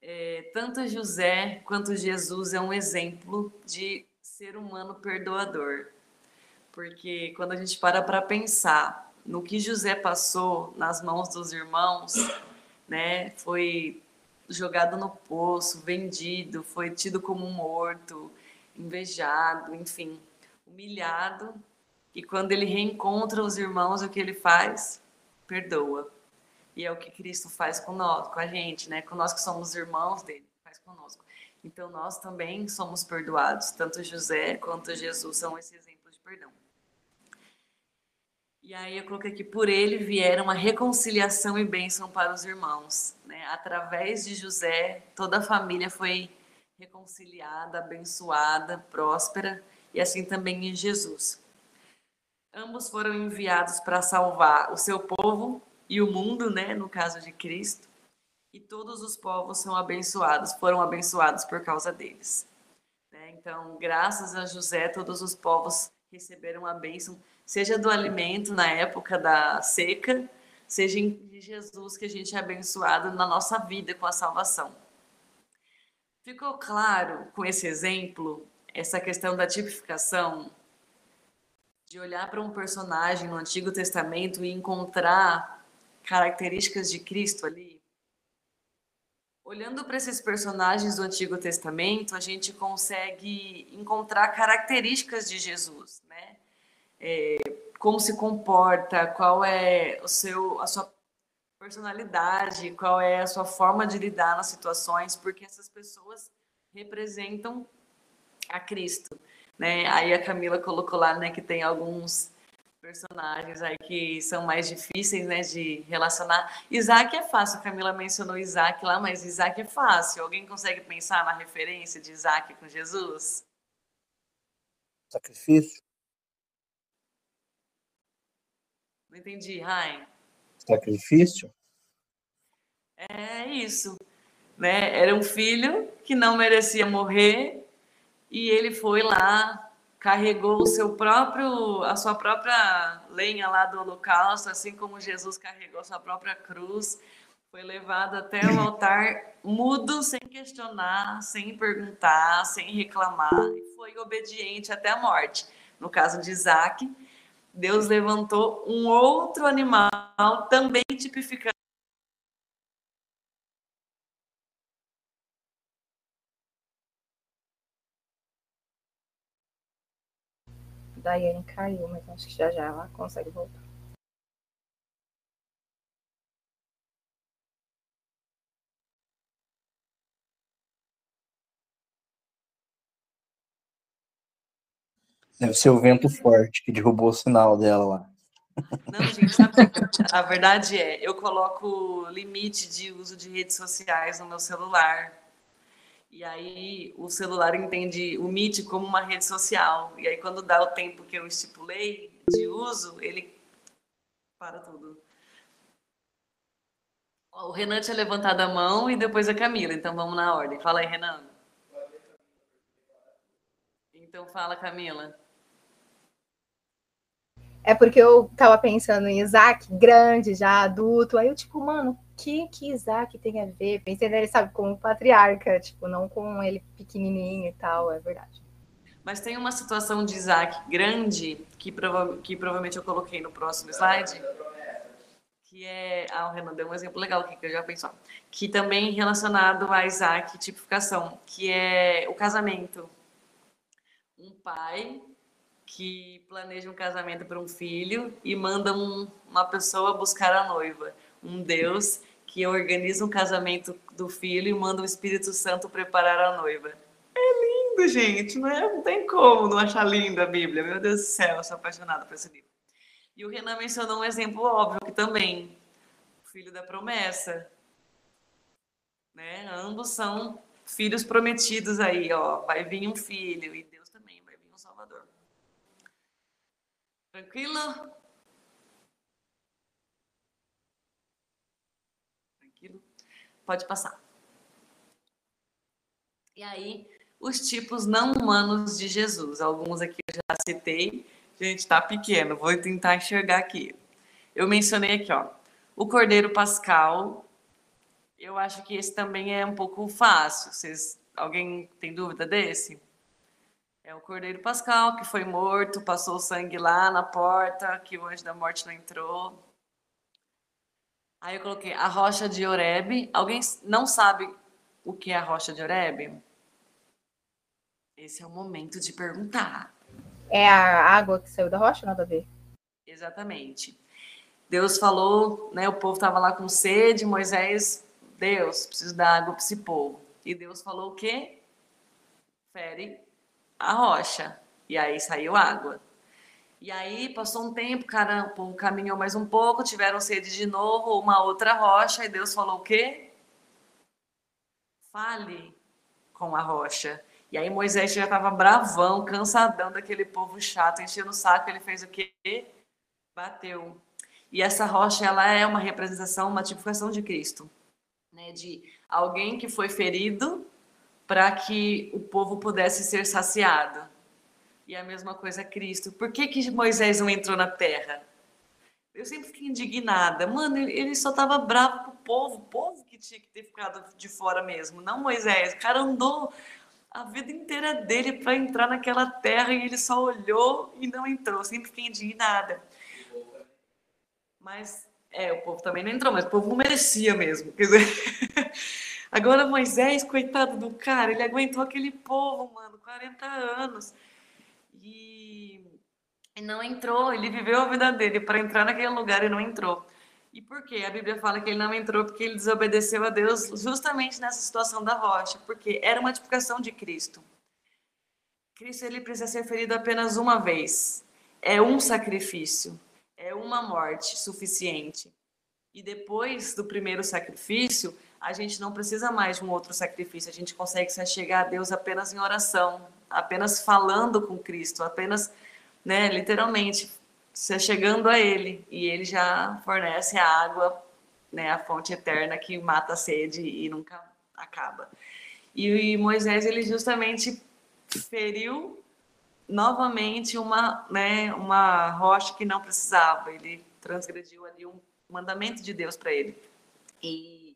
É, tanto José quanto Jesus é um exemplo de ser humano perdoador. Porque quando a gente para para pensar no que José passou nas mãos dos irmãos, né, foi jogado no poço, vendido, foi tido como morto, invejado, enfim humilhado, e quando ele reencontra os irmãos, o que ele faz? Perdoa. E é o que Cristo faz com nós, com a gente, né? Com nós que somos irmãos dele, faz conosco. Então nós também somos perdoados, tanto José quanto Jesus são esse exemplo de perdão. E aí eu coloquei aqui, por ele vieram a reconciliação e bênção para os irmãos. Né? Através de José, toda a família foi reconciliada, abençoada, próspera e assim também em Jesus. Ambos foram enviados para salvar o seu povo e o mundo, né, no caso de Cristo. E todos os povos são abençoados, foram abençoados por causa deles. Né? Então, graças a José, todos os povos receberam a bênção, seja do alimento na época da seca, seja de Jesus que a gente é abençoado na nossa vida com a salvação. Ficou claro com esse exemplo essa questão da tipificação, de olhar para um personagem no Antigo Testamento e encontrar características de Cristo ali. olhando para esses personagens do Antigo Testamento, a gente consegue encontrar características de Jesus, né? É, como se comporta, qual é o seu, a sua personalidade, qual é a sua forma de lidar nas situações, porque essas pessoas representam a Cristo, né? Aí a Camila colocou lá, né, que tem alguns personagens aí que são mais difíceis, né, de relacionar. Isaac é fácil, a Camila mencionou Isaac lá, mas Isaac é fácil. Alguém consegue pensar na referência de Isaac com Jesus? Sacrifício. Não entendi, Rain. Sacrifício. É isso, né? Era um filho que não merecia morrer e ele foi lá carregou o seu próprio, a sua própria lenha lá do holocausto, assim como Jesus carregou a sua própria cruz, foi levado até o altar mudo, sem questionar, sem perguntar, sem reclamar, e foi obediente até a morte. No caso de Isaac, Deus levantou um outro animal também tipificando Daiane caiu, mas acho que já já ela consegue voltar. Deve ser o vento forte que derrubou o sinal dela lá. Não, gente, sabe a verdade é, eu coloco limite de uso de redes sociais no meu celular. E aí o celular entende o Meet como uma rede social. E aí quando dá o tempo que eu estipulei de uso, ele para tudo. O Renan tinha levantado a mão e depois a Camila, então vamos na ordem. Fala aí, Renan. Então fala, Camila. É porque eu tava pensando em Isaac, grande, já adulto. Aí eu, tipo, mano, o que que Isaac tem a ver? Pensei nele, sabe, como patriarca, tipo, não com ele pequenininho e tal, é verdade. Mas tem uma situação de Isaac grande, que, prova que provavelmente eu coloquei no próximo slide, que é. Ah, o Renan deu um exemplo legal aqui, que eu já pensou. Que também relacionado a Isaac, tipificação, que é o casamento. Um pai que planeja um casamento para um filho e manda um, uma pessoa buscar a noiva. Um Deus que organiza um casamento do filho e manda o Espírito Santo preparar a noiva. É lindo, gente. Não, é, não tem como não achar linda a Bíblia. Meu Deus do céu, eu sou apaixonada por esse livro. E o Renan mencionou um exemplo óbvio que também, o filho da promessa. Né? Ambos são filhos prometidos aí, ó. Vai vir um filho e Deus também vai vir um Salvador. Tranquilo? Tranquilo? Pode passar. E aí, os tipos não humanos de Jesus. Alguns aqui eu já citei. Gente, tá pequeno, vou tentar enxergar aqui. Eu mencionei aqui, ó. O Cordeiro Pascal. Eu acho que esse também é um pouco fácil. Vocês, alguém tem dúvida desse? É o Cordeiro Pascal, que foi morto, passou o sangue lá na porta, que o anjo da morte não entrou. Aí eu coloquei a rocha de Oreb. Alguém não sabe o que é a rocha de Oreb? Esse é o momento de perguntar. É a água que saiu da rocha, nada a ver. Exatamente. Deus falou, né? O povo estava lá com sede, Moisés, Deus, preciso dar água para esse povo. E Deus falou o quê? Fere a rocha. E aí saiu água. E aí passou um tempo, cara, o povo caminhou mais um pouco, tiveram sede de novo, uma outra rocha, e Deus falou o quê? Fale com a rocha. E aí Moisés já estava bravão, cansadão daquele povo chato, enchendo o saco, ele fez o quê? Bateu. E essa rocha, ela é uma representação, uma tipificação de Cristo, né? De alguém que foi ferido para que o povo pudesse ser saciado. E a mesma coisa Cristo. Por que, que Moisés não entrou na terra? Eu sempre fiquei indignada. Mano, ele só estava bravo com o povo, o povo que tinha que ter ficado de fora mesmo, não Moisés. O cara andou a vida inteira dele para entrar naquela terra e ele só olhou e não entrou. Eu sempre fiquei indignada. Mas, é, o povo também não entrou, mas o povo não merecia mesmo. Quer dizer, *laughs* Agora Moisés, coitado do cara, ele aguentou aquele povo, mano, 40 anos. E, não entrou, ele viveu a vida dele para entrar naquele lugar e não entrou. E por quê? A Bíblia fala que ele não entrou porque ele desobedeceu a Deus justamente nessa situação da rocha, porque era uma tipificação de Cristo. Cristo ele precisa ser ferido apenas uma vez. É um sacrifício, é uma morte suficiente. E depois do primeiro sacrifício, a gente não precisa mais de um outro sacrifício. A gente consegue se chegar a Deus apenas em oração, apenas falando com Cristo, apenas, né, literalmente, se chegando a Ele. E Ele já fornece a água, né, a fonte eterna que mata a sede e nunca acaba. E Moisés, ele justamente feriu novamente uma, né, uma rocha que não precisava. Ele transgrediu ali um mandamento de Deus para ele. E,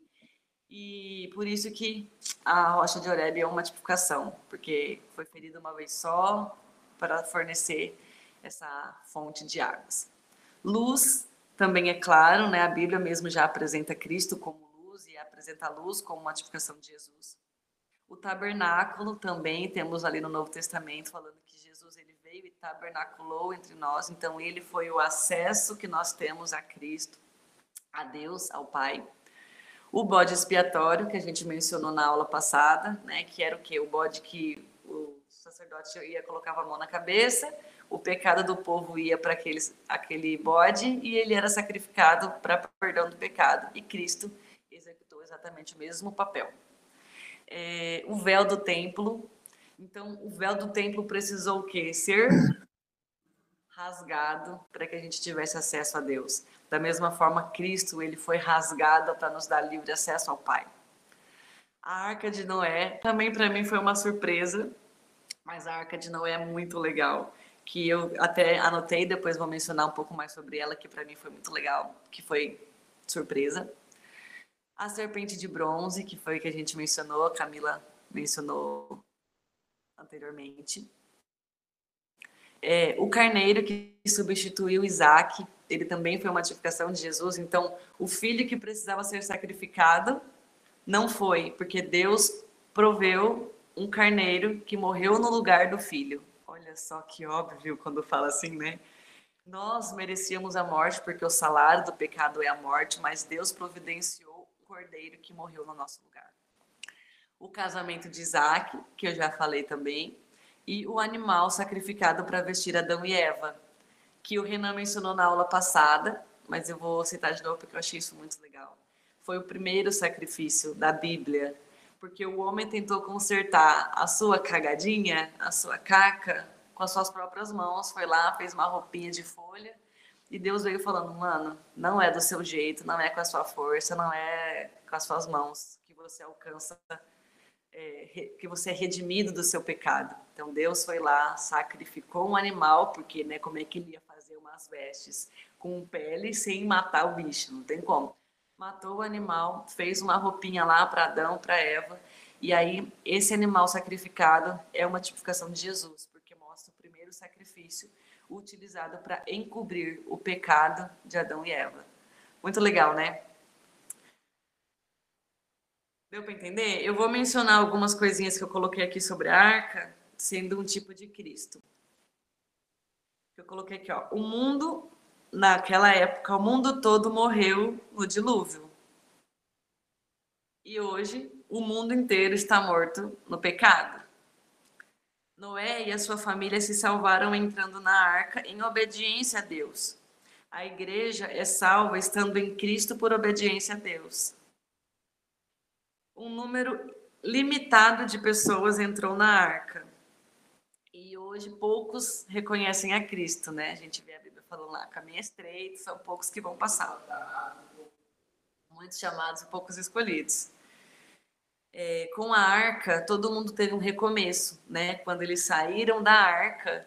e por isso que a rocha de Oreb é uma tipificação, porque foi ferida uma vez só para fornecer essa fonte de águas. Luz também é claro, né? A Bíblia mesmo já apresenta Cristo como luz e apresenta a luz como uma tipificação de Jesus. O tabernáculo também temos ali no Novo Testamento falando que Jesus ele veio e tabernaculou entre nós, então ele foi o acesso que nós temos a Cristo, a Deus, ao Pai. O bode expiatório que a gente mencionou na aula passada, né, que era o que o bode que o sacerdote ia colocava a mão na cabeça, o pecado do povo ia para aquele bode e ele era sacrificado para perdão do pecado. E Cristo executou exatamente o mesmo papel é, o véu do templo. Então, o véu do templo precisou o quê? Ser rasgado para que a gente tivesse acesso a Deus. Da mesma forma, Cristo, ele foi rasgado para nos dar livre acesso ao Pai. A Arca de Noé também para mim foi uma surpresa, mas a Arca de Noé é muito legal, que eu até anotei, depois vou mencionar um pouco mais sobre ela, que para mim foi muito legal, que foi surpresa a serpente de bronze, que foi que a gente mencionou, a Camila mencionou anteriormente. É, o carneiro que substituiu Isaac, ele também foi uma tipificação de Jesus. Então, o filho que precisava ser sacrificado não foi, porque Deus proveu um carneiro que morreu no lugar do filho. Olha só que óbvio quando fala assim, né? Nós merecíamos a morte porque o salário do pecado é a morte, mas Deus providenciou cordeiro que morreu no nosso lugar. O casamento de Isaac, que eu já falei também, e o animal sacrificado para vestir Adão e Eva, que o Renan mencionou na aula passada, mas eu vou citar de novo porque eu achei isso muito legal. Foi o primeiro sacrifício da Bíblia, porque o homem tentou consertar a sua cagadinha, a sua caca, com as suas próprias mãos, foi lá, fez uma roupinha de folha e Deus veio falando, mano, não é do seu jeito, não é com a sua força, não é com as suas mãos que você alcança, é, que você é redimido do seu pecado. Então Deus foi lá, sacrificou um animal, porque, né, como é que ele ia fazer umas vestes com pele sem matar o bicho? Não tem como. Matou o animal, fez uma roupinha lá para Adão, para Eva, e aí esse animal sacrificado é uma tipificação de Jesus, porque mostra o primeiro sacrifício utilizado para encobrir o pecado de Adão e Eva. Muito legal, né? Deu para entender? Eu vou mencionar algumas coisinhas que eu coloquei aqui sobre a arca, sendo um tipo de Cristo. Eu coloquei aqui, ó. O mundo, naquela época, o mundo todo morreu no dilúvio. E hoje, o mundo inteiro está morto no pecado. Noé e a sua família se salvaram entrando na arca em obediência a Deus. A igreja é salva estando em Cristo por obediência a Deus. Um número limitado de pessoas entrou na arca. E hoje poucos reconhecem a Cristo, né? A gente vê a Bíblia falando lá, caminho estreito, são poucos que vão passar. Muitos chamados e poucos escolhidos é, com a arca, todo mundo teve um recomeço, né? Quando eles saíram da arca,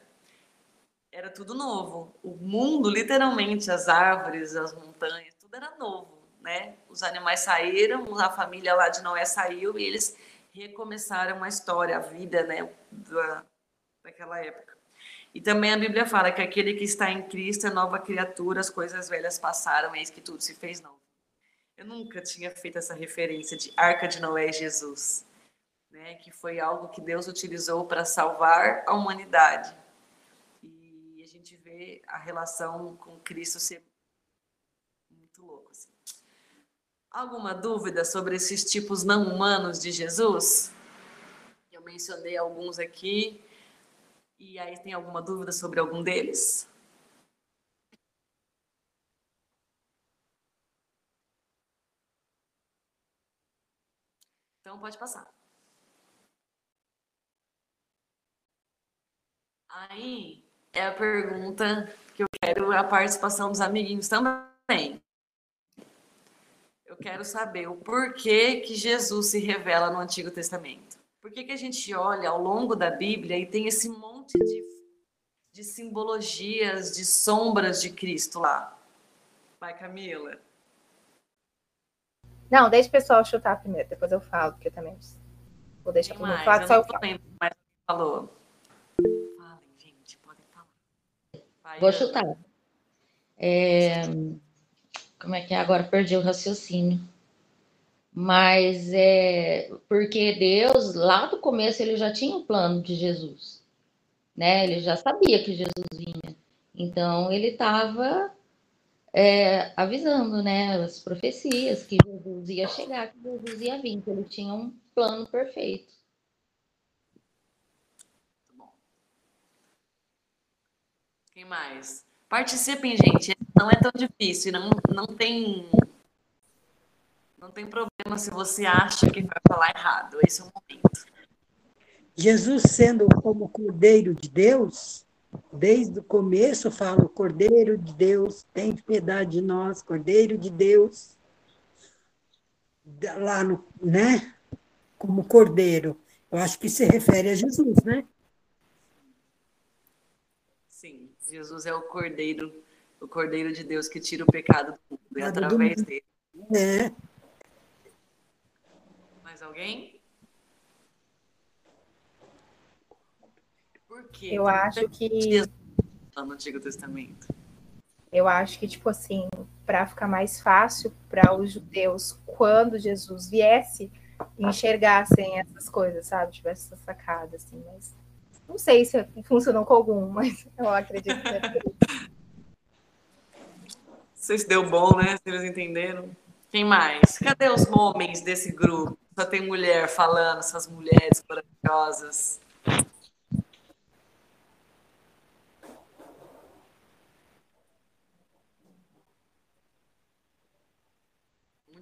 era tudo novo. O mundo, literalmente, as árvores, as montanhas, tudo era novo, né? Os animais saíram, a família lá de Noé saiu e eles recomeçaram a história, a vida, né? Da, daquela época. E também a Bíblia fala que aquele que está em Cristo é nova criatura, as coisas velhas passaram, eis que tudo se fez novo. Eu nunca tinha feito essa referência de Arca de Noé e Jesus, né? Que foi algo que Deus utilizou para salvar a humanidade. E a gente vê a relação com Cristo ser muito louco. Assim. Alguma dúvida sobre esses tipos não humanos de Jesus? Eu mencionei alguns aqui. E aí tem alguma dúvida sobre algum deles? Então pode passar. Aí é a pergunta que eu quero a participação dos amiguinhos também. Eu quero saber o porquê que Jesus se revela no Antigo Testamento. Por que, que a gente olha ao longo da Bíblia e tem esse monte de, de simbologias, de sombras de Cristo lá? Vai, Camila. Não, deixa o pessoal chutar primeiro, depois eu falo, porque eu também vou deixar para o falar, só eu falo. Falou. Falem, gente, podem falar. Vai, vou chutar. É... Como é que é? Agora perdi o raciocínio. Mas é porque Deus, lá do começo, ele já tinha um plano de Jesus. Né? Ele já sabia que Jesus vinha. Então, ele estava é, avisando, né, as profecias que Jesus ia chegar, que Jesus ia vir, que ele tinha um plano perfeito. Quem mais? Participem, gente. Não é tão difícil, não, não tem não tem problema se você acha que vai falar errado. Esse é o momento. Jesus sendo como Cordeiro de Deus, Desde o começo falo, Cordeiro de Deus, tem piedade de nós, Cordeiro de Deus. Lá no, né? Como Cordeiro. Eu acho que se refere a Jesus, né? Sim, Jesus é o Cordeiro, o Cordeiro de Deus que tira o pecado do mundo, e através do dele. É. Mais alguém? Por quê? Eu acho que. No Antigo Testamento. Eu acho que, tipo assim, para ficar mais fácil para os judeus, quando Jesus viesse, enxergassem essas coisas, sabe? Tivesse essa sacada, assim, mas. Não sei se funcionou com algum, *laughs* mas eu acredito que é sei se deu bom, né? Se eles entenderam. Quem mais? Cadê os homens desse grupo? Só tem mulher falando, essas mulheres corajosas.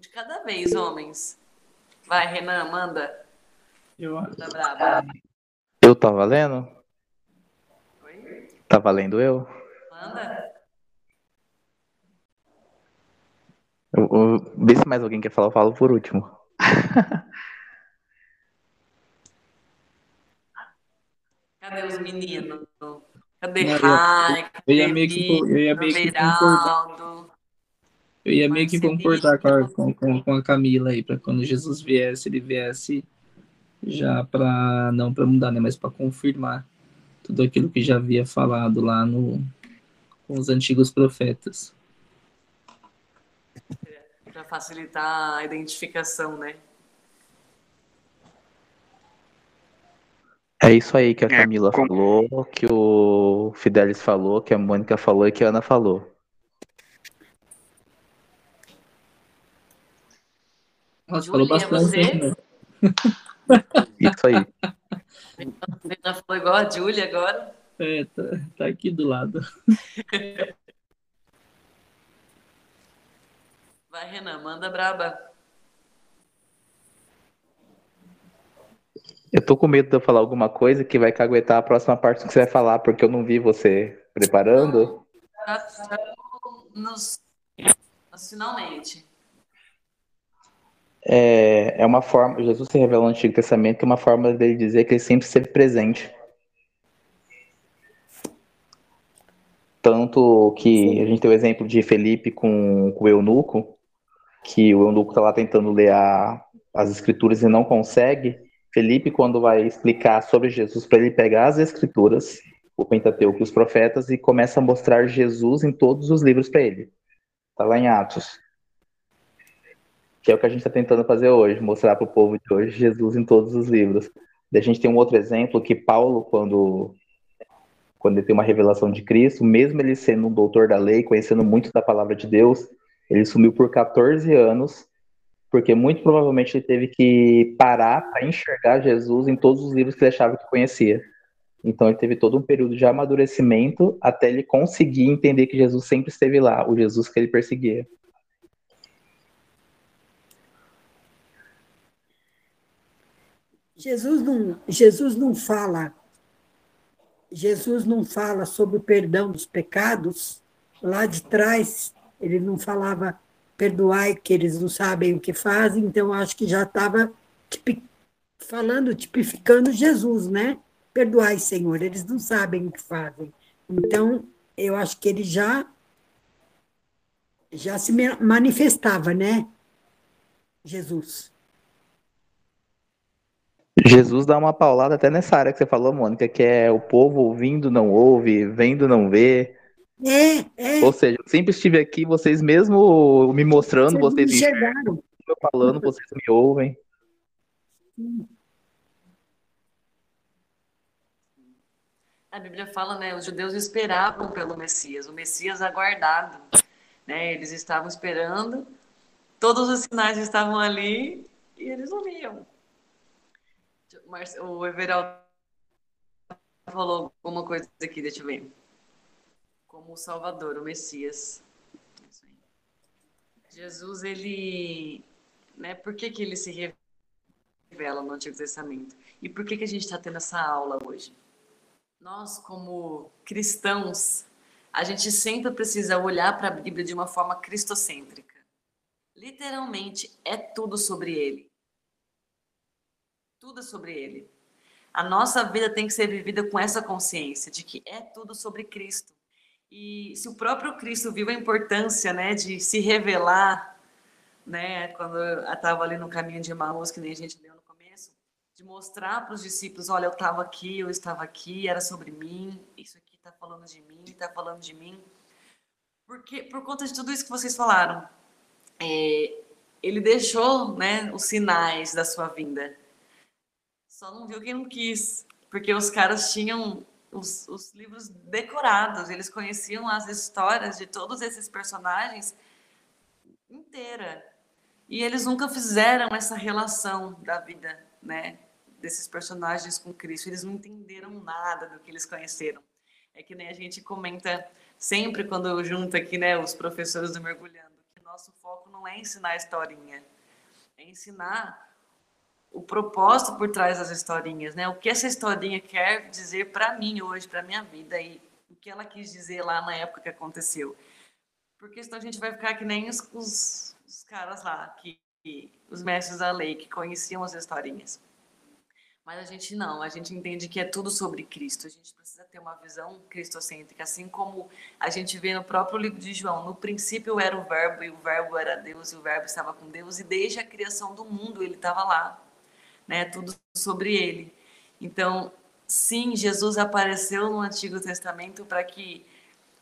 de cada vez, homens. Vai, Renan, manda. Eu, manda brava. eu tava lendo? Oi? Tá valendo eu? Manda. Eu, eu, vê se mais alguém quer falar, eu falo por último. *laughs* Cadê os meninos? Cadê Rai? Cadê eu ia meio que, eu ia meio que concordar. Eu ia meio que concordar com a, com, com a Camila aí, para quando Jesus viesse, ele viesse já para não para mudar, né, mas para confirmar tudo aquilo que já havia falado lá no com os antigos profetas. Para facilitar a identificação, né? É isso aí que a é, Camila é, falou, que o Fidelis falou, que a Mônica falou e que a Ana falou. Nossa, falou bastante. Você? Né? *laughs* Isso aí. Você falou igual a Júlia agora. É, tá, tá aqui do lado. *laughs* Vai, Renan, manda braba. Eu tô com medo de eu falar alguma coisa que vai caguetar a próxima parte que você vai falar, porque eu não vi você preparando. Nos, nos finalmente é, é uma forma, Jesus se revela no Antigo Testamento que é uma forma dele dizer que ele sempre esteve presente. Tanto que a gente tem o exemplo de Felipe com, com o eunuco, que o eunuco está lá tentando ler a, as escrituras e não consegue. Felipe, quando vai explicar sobre Jesus, para ele pegar as escrituras, o Pentateuco e os profetas, e começa a mostrar Jesus em todos os livros para ele. Está lá em Atos. Que é o que a gente está tentando fazer hoje, mostrar para o povo de hoje Jesus em todos os livros. a gente tem um outro exemplo que Paulo, quando quando ele tem uma revelação de Cristo, mesmo ele sendo um doutor da lei, conhecendo muito da palavra de Deus, ele sumiu por 14 anos, porque muito provavelmente ele teve que parar para enxergar Jesus em todos os livros que ele achava que conhecia. Então ele teve todo um período de amadurecimento até ele conseguir entender que Jesus sempre esteve lá, o Jesus que ele perseguia. Jesus não, Jesus não fala Jesus não fala sobre o perdão dos pecados, lá de trás ele não falava perdoai que eles não sabem o que fazem, então acho que já estava tipi, falando, tipificando Jesus, né? Perdoai, Senhor, eles não sabem o que fazem. Então, eu acho que ele já já se manifestava, né? Jesus. Jesus dá uma paulada até nessa área que você falou, Mônica, que é o povo ouvindo não ouve, vendo não vê. É, é. Ou seja, eu sempre estive aqui, vocês mesmo me mostrando, vocês, vocês enxergaram. Eu falando, vocês me ouvem. A Bíblia fala, né? Os judeus esperavam pelo Messias, o Messias aguardado. Né? Eles estavam esperando, todos os sinais estavam ali e eles não viam o Everaldo falou alguma coisa aqui, deixa eu ver. Como o Salvador, o Messias. Jesus, ele. Né, por que, que ele se revela no Antigo Testamento? E por que, que a gente está tendo essa aula hoje? Nós, como cristãos, a gente sempre precisa olhar para a Bíblia de uma forma cristocêntrica. Literalmente, é tudo sobre ele tudo sobre Ele. A nossa vida tem que ser vivida com essa consciência de que é tudo sobre Cristo. E se o próprio Cristo viu a importância, né, de se revelar, né, quando eu estava ali no caminho de Emmaus, que nem a gente deu no começo, de mostrar para os discípulos, olha, eu estava aqui, eu estava aqui, era sobre mim, isso aqui está falando de mim, está falando de mim. Porque por conta de tudo isso que vocês falaram, é, ele deixou, né, os sinais da sua vinda. Só não viu quem não quis, porque os caras tinham os, os, livros decorados, eles conheciam as histórias de todos esses personagens inteira. E eles nunca fizeram essa relação da vida, né, desses personagens com Cristo. Eles não entenderam nada do que eles conheceram. É que nem a gente comenta sempre quando eu junto aqui, né, os professores do Mergulhando, que nosso foco não é ensinar a historinha, é ensinar o propósito por trás das historinhas, né? O que essa historinha quer dizer para mim hoje, para minha vida e o que ela quis dizer lá na época que aconteceu. Porque senão a gente vai ficar que nem os, os, os caras lá, que, que, os mestres da lei, que conheciam as historinhas. Mas a gente não, a gente entende que é tudo sobre Cristo. A gente precisa ter uma visão cristocêntrica, assim como a gente vê no próprio livro de João. No princípio era o Verbo, e o Verbo era Deus, e o Verbo estava com Deus, e desde a criação do mundo ele estava lá né? Tudo sobre ele. Então, sim, Jesus apareceu no Antigo Testamento para que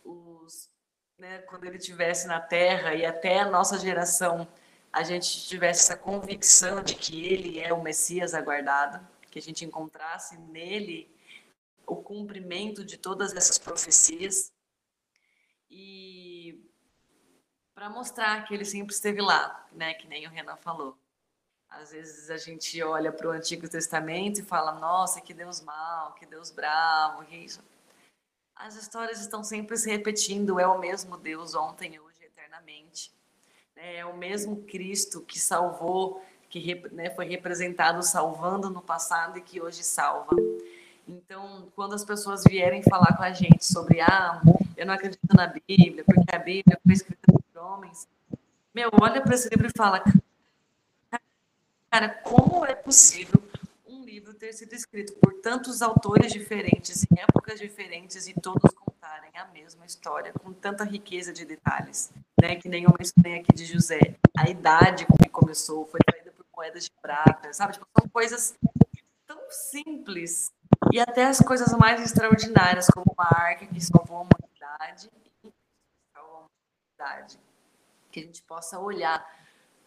os, né, quando ele estivesse na Terra e até a nossa geração a gente tivesse essa convicção de que ele é o Messias aguardado, que a gente encontrasse nele o cumprimento de todas essas profecias e para mostrar que ele sempre esteve lá, né, que nem o Renan falou. Às vezes a gente olha para o Antigo Testamento e fala, nossa, que Deus mal, que Deus bravo, que isso. As histórias estão sempre se repetindo, é o mesmo Deus ontem, hoje, eternamente. É o mesmo Cristo que salvou, que né, foi representado salvando no passado e que hoje salva. Então, quando as pessoas vierem falar com a gente sobre, ah, eu não acredito na Bíblia, porque a Bíblia foi escrita por homens, meu, olha para esse livro e fala, Cara, como é possível um livro ter sido escrito por tantos autores diferentes, em épocas diferentes, e todos contarem a mesma história, com tanta riqueza de detalhes, né? Que nem eu mencionei aqui de José. A idade com que começou foi traída por moedas de prata, sabe? Tipo, são coisas tão simples e até as coisas mais extraordinárias, como uma arca que salvou a humanidade, salvou a humanidade. Que a gente possa olhar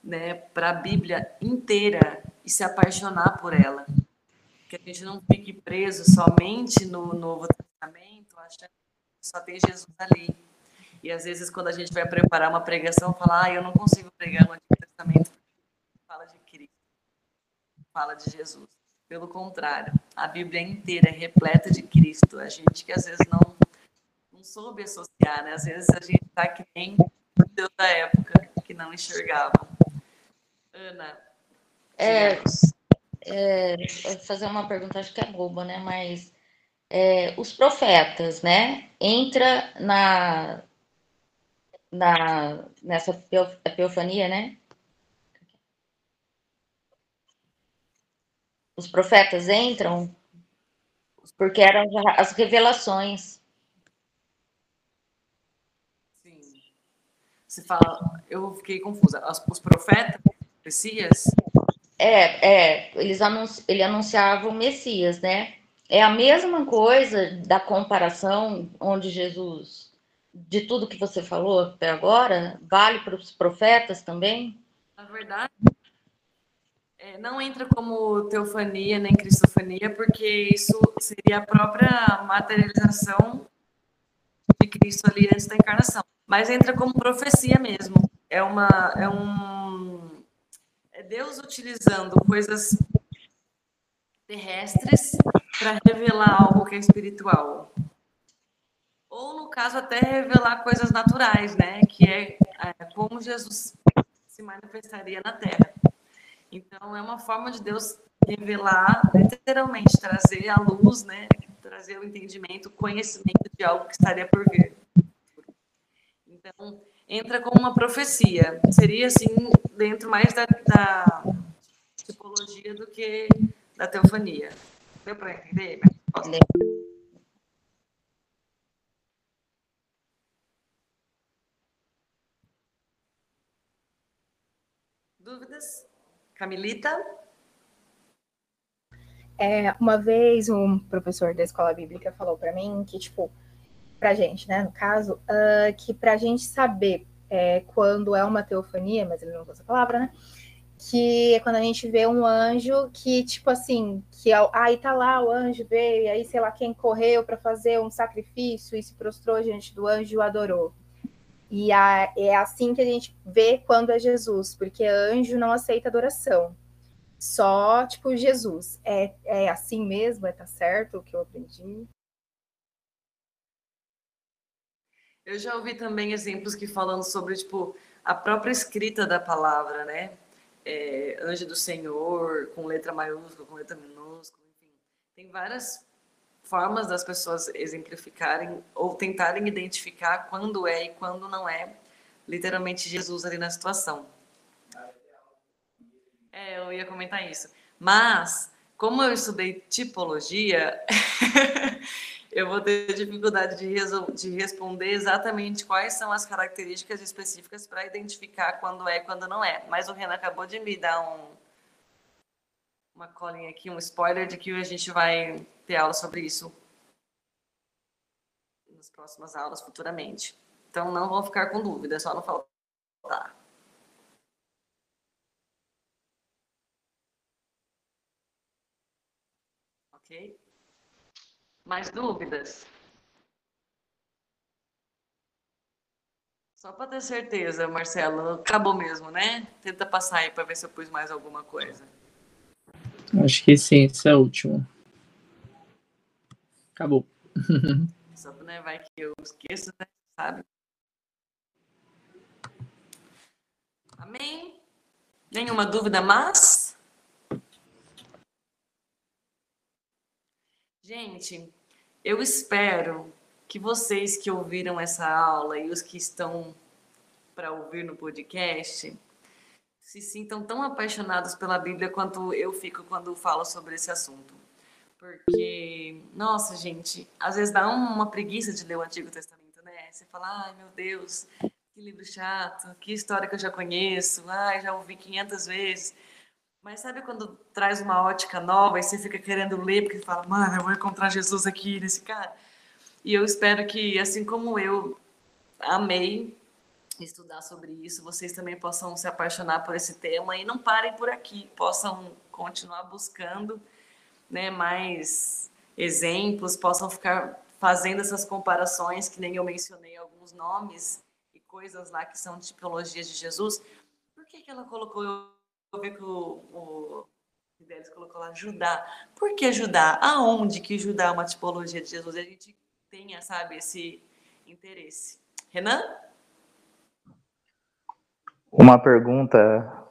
né, para a Bíblia inteira e se apaixonar por ela. Que a gente não fique preso somente no Novo Testamento, achando que só tem Jesus ali. E às vezes, quando a gente vai preparar uma pregação, fala, ah, eu não consigo pregar no Antigo Testamento, fala de Cristo, fala de Jesus. Pelo contrário, a Bíblia inteira é repleta de Cristo. A gente que às vezes não, não soube associar, né? Às vezes a gente está que nem Deus da época, que não enxergava. Ana. É, é, fazer uma pergunta, acho que é boba, né? Mas é, os profetas, né? Entra na, na nessa epiofania, né? Os profetas entram porque eram as revelações. Sim. Você fala, eu fiquei confusa. Os profetas Messias? É, é, eles anunci, ele anunciava o Messias, né? É a mesma coisa da comparação onde Jesus, de tudo que você falou até agora, vale para os profetas também? Na verdade, é, não entra como teofania nem cristofania, porque isso seria a própria materialização de Cristo ali antes da encarnação. Mas entra como profecia mesmo. É, uma, é um Deus utilizando coisas terrestres para revelar algo que é espiritual. Ou, no caso, até revelar coisas naturais, né? Que é, é como Jesus se manifestaria na Terra. Então, é uma forma de Deus revelar, literalmente, trazer a luz, né? Trazer o entendimento, o conhecimento de algo que estaria por vir. Então, entra como uma profecia. Seria, assim, dentro mais da, da tipologia do que da teofania. Deu para entender? Dúvidas? Camilita? É, uma vez um professor da escola bíblica falou para mim que, tipo, para gente, né, no caso, uh, que para a gente saber é, quando é uma teofania, mas ele não usa essa palavra, né? Que é quando a gente vê um anjo que, tipo assim, que é aí tá lá, o anjo veio, e aí sei lá quem correu para fazer um sacrifício e se prostrou diante do anjo e o adorou. E a, é assim que a gente vê quando é Jesus, porque anjo não aceita adoração. Só, tipo, Jesus. É, é assim mesmo? É tá certo o que eu aprendi? Eu já ouvi também exemplos que falam sobre, tipo, a própria escrita da palavra, né? É, anjo do Senhor, com letra maiúscula, com letra minúscula, enfim. Tem várias formas das pessoas exemplificarem ou tentarem identificar quando é e quando não é literalmente Jesus ali na situação. É, eu ia comentar isso. Mas, como eu estudei tipologia, *laughs* eu vou ter dificuldade de, de responder exatamente quais são as características específicas para identificar quando é e quando não é. Mas o Renan acabou de me dar um, uma colinha aqui, um spoiler de que a gente vai ter aula sobre isso nas próximas aulas futuramente. Então não vão ficar com dúvida, é só não faltar. Ok? Mais dúvidas? Só para ter certeza, Marcelo, acabou mesmo, né? Tenta passar aí para ver se eu pus mais alguma coisa. Acho que sim, esse é o último. Acabou. *laughs* Só né, vai que eu esqueço, né? Sabe? Amém? Nenhuma dúvida mais? Gente, eu espero que vocês que ouviram essa aula e os que estão para ouvir no podcast se sintam tão apaixonados pela Bíblia quanto eu fico quando falo sobre esse assunto. Porque, nossa, gente, às vezes dá uma preguiça de ler o Antigo Testamento, né? Você fala, ai meu Deus, que livro chato, que história que eu já conheço, ai, já ouvi 500 vezes. Mas sabe quando traz uma ótica nova e você fica querendo ler, porque fala, mano, eu vou encontrar Jesus aqui nesse cara? E eu espero que, assim como eu amei estudar sobre isso, vocês também possam se apaixonar por esse tema e não parem por aqui, possam continuar buscando né, mais exemplos, possam ficar fazendo essas comparações, que nem eu mencionei alguns nomes e coisas lá que são tipologias de Jesus. Por que, que ela colocou, eu vi que o, o Fidelis colocou lá, Judá. Por que Judá? Aonde que Judá é uma tipologia de Jesus? A gente tenha, sabe, esse interesse. Renan? Uma pergunta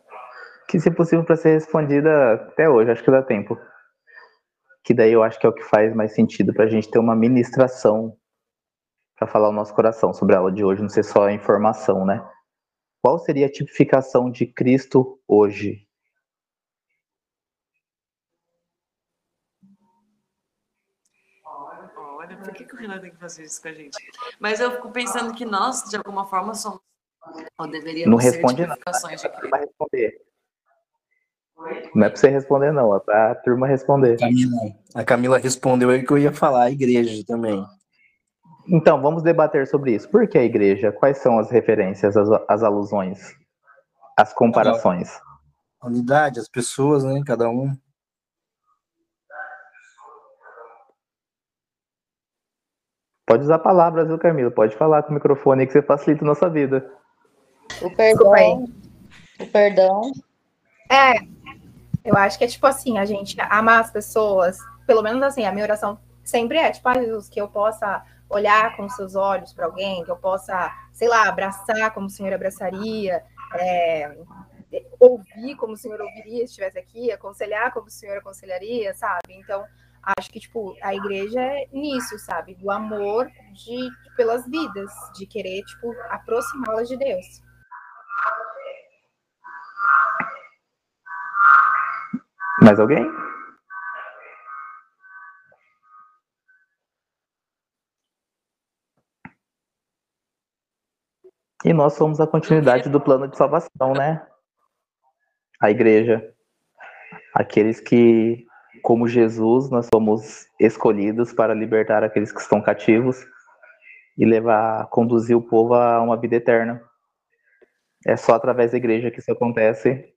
que, se possível, para ser respondida até hoje, acho que dá tempo. Que daí eu acho que é o que faz mais sentido para a gente ter uma ministração para falar o nosso coração sobre a aula de hoje, não ser só informação, né? Qual seria a tipificação de Cristo hoje? Olha, por que, que o Renan tem que fazer isso com a gente? Mas eu fico pensando que nós, de alguma forma, somos ou deveríamos não responde nada. Não vai responder. Não é para você responder, não. É para a turma responder. Camila, a Camila respondeu aí que eu ia falar, a igreja também. Então, vamos debater sobre isso. Por que a igreja? Quais são as referências, as, as alusões, as comparações? A unidade, as pessoas, né? Cada um. Pode usar palavras, viu, Camila? Pode falar com o microfone que você facilita a nossa vida. O perdão. O perdão. É, eu acho que é tipo assim, a gente amar as pessoas, pelo menos assim, a minha oração sempre é, tipo, ah, Jesus, que eu possa olhar com seus olhos para alguém, que eu possa, sei lá, abraçar como o Senhor abraçaria, é, ouvir como o Senhor ouviria se estivesse aqui, aconselhar como o Senhor aconselharia, sabe? Então, acho que, tipo, a igreja é nisso, sabe? Do amor de, pelas vidas, de querer, tipo, aproximá-las de Deus. Mais alguém? E nós somos a continuidade do plano de salvação, né? A igreja. Aqueles que, como Jesus, nós somos escolhidos para libertar aqueles que estão cativos e levar, conduzir o povo a uma vida eterna. É só através da igreja que isso acontece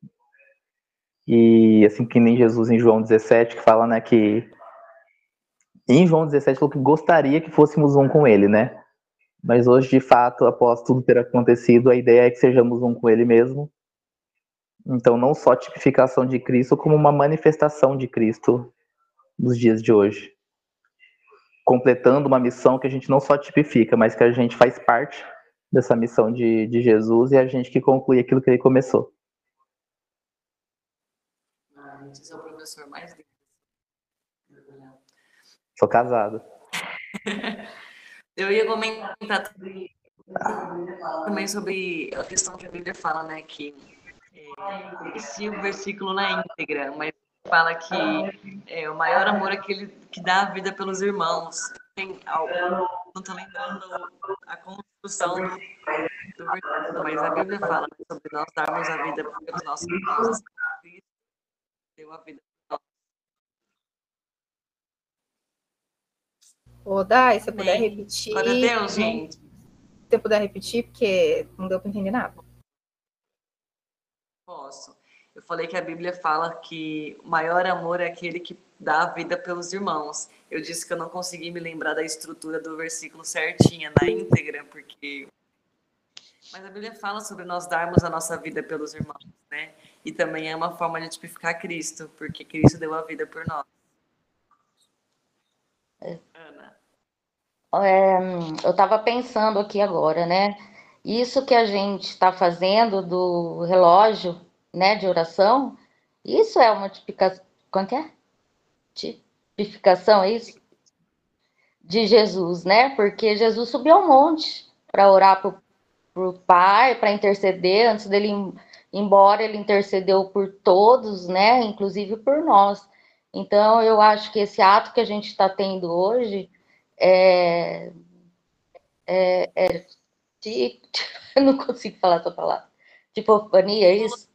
e assim que nem Jesus em João 17, que fala, né, que em João 17 falou que gostaria que fôssemos um com ele, né? Mas hoje, de fato, após tudo ter acontecido, a ideia é que sejamos um com ele mesmo. Então, não só tipificação de Cristo, como uma manifestação de Cristo nos dias de hoje. Completando uma missão que a gente não só tipifica, mas que a gente faz parte dessa missão de, de Jesus e a gente que conclui aquilo que ele começou você é o professor mais. Sou casado. *laughs* Eu ia comentar também sobre a questão que a Bíblia fala, né? Que é, esse o versículo na íntegra, mas fala que é, o maior amor é aquele que dá a vida pelos irmãos. Tem algo, não estou lembrando a construção do, do versículo, mas a Bíblia fala sobre nós darmos a vida pelos nossos irmãos deu a vida. Ô, Dai, se você puder repetir. Glória Deus, gente. Se você puder repetir, porque não deu para entender nada. Posso. Eu falei que a Bíblia fala que o maior amor é aquele que dá a vida pelos irmãos. Eu disse que eu não consegui me lembrar da estrutura do versículo certinha, na íntegra, porque. Mas a Bíblia fala sobre nós darmos a nossa vida pelos irmãos, né? E também é uma forma de tipificar Cristo, porque Cristo deu a vida por nós. Ana. É, eu estava pensando aqui agora, né? Isso que a gente está fazendo do relógio, né, de oração, isso é uma tipificação. Quanto é? Tipificação, é isso? De Jesus, né? Porque Jesus subiu ao monte para orar para o Pai, para interceder antes dele embora ele intercedeu por todos, né, inclusive por nós. Então, eu acho que esse ato que a gente está tendo hoje é, é, é *laughs* eu não consigo falar essa palavra. Tipofania, é isso?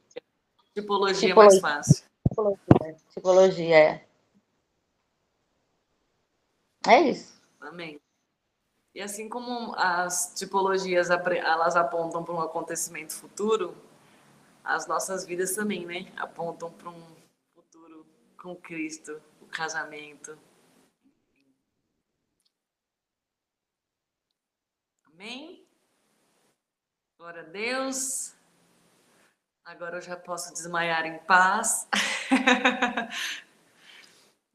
Tipologia, Tipologia mais fácil. Tipologia, tipologia, é. É isso. Amém. E assim como as tipologias elas apontam para um acontecimento futuro, as nossas vidas também, né? Apontam para um com Cristo, o casamento. Amém? Glória a Deus. Agora eu já posso desmaiar em paz. *laughs*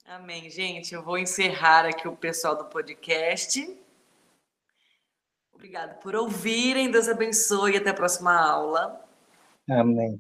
Amém, gente. Eu vou encerrar aqui o pessoal do podcast. Obrigado por ouvirem. Deus abençoe. Até a próxima aula. Amém.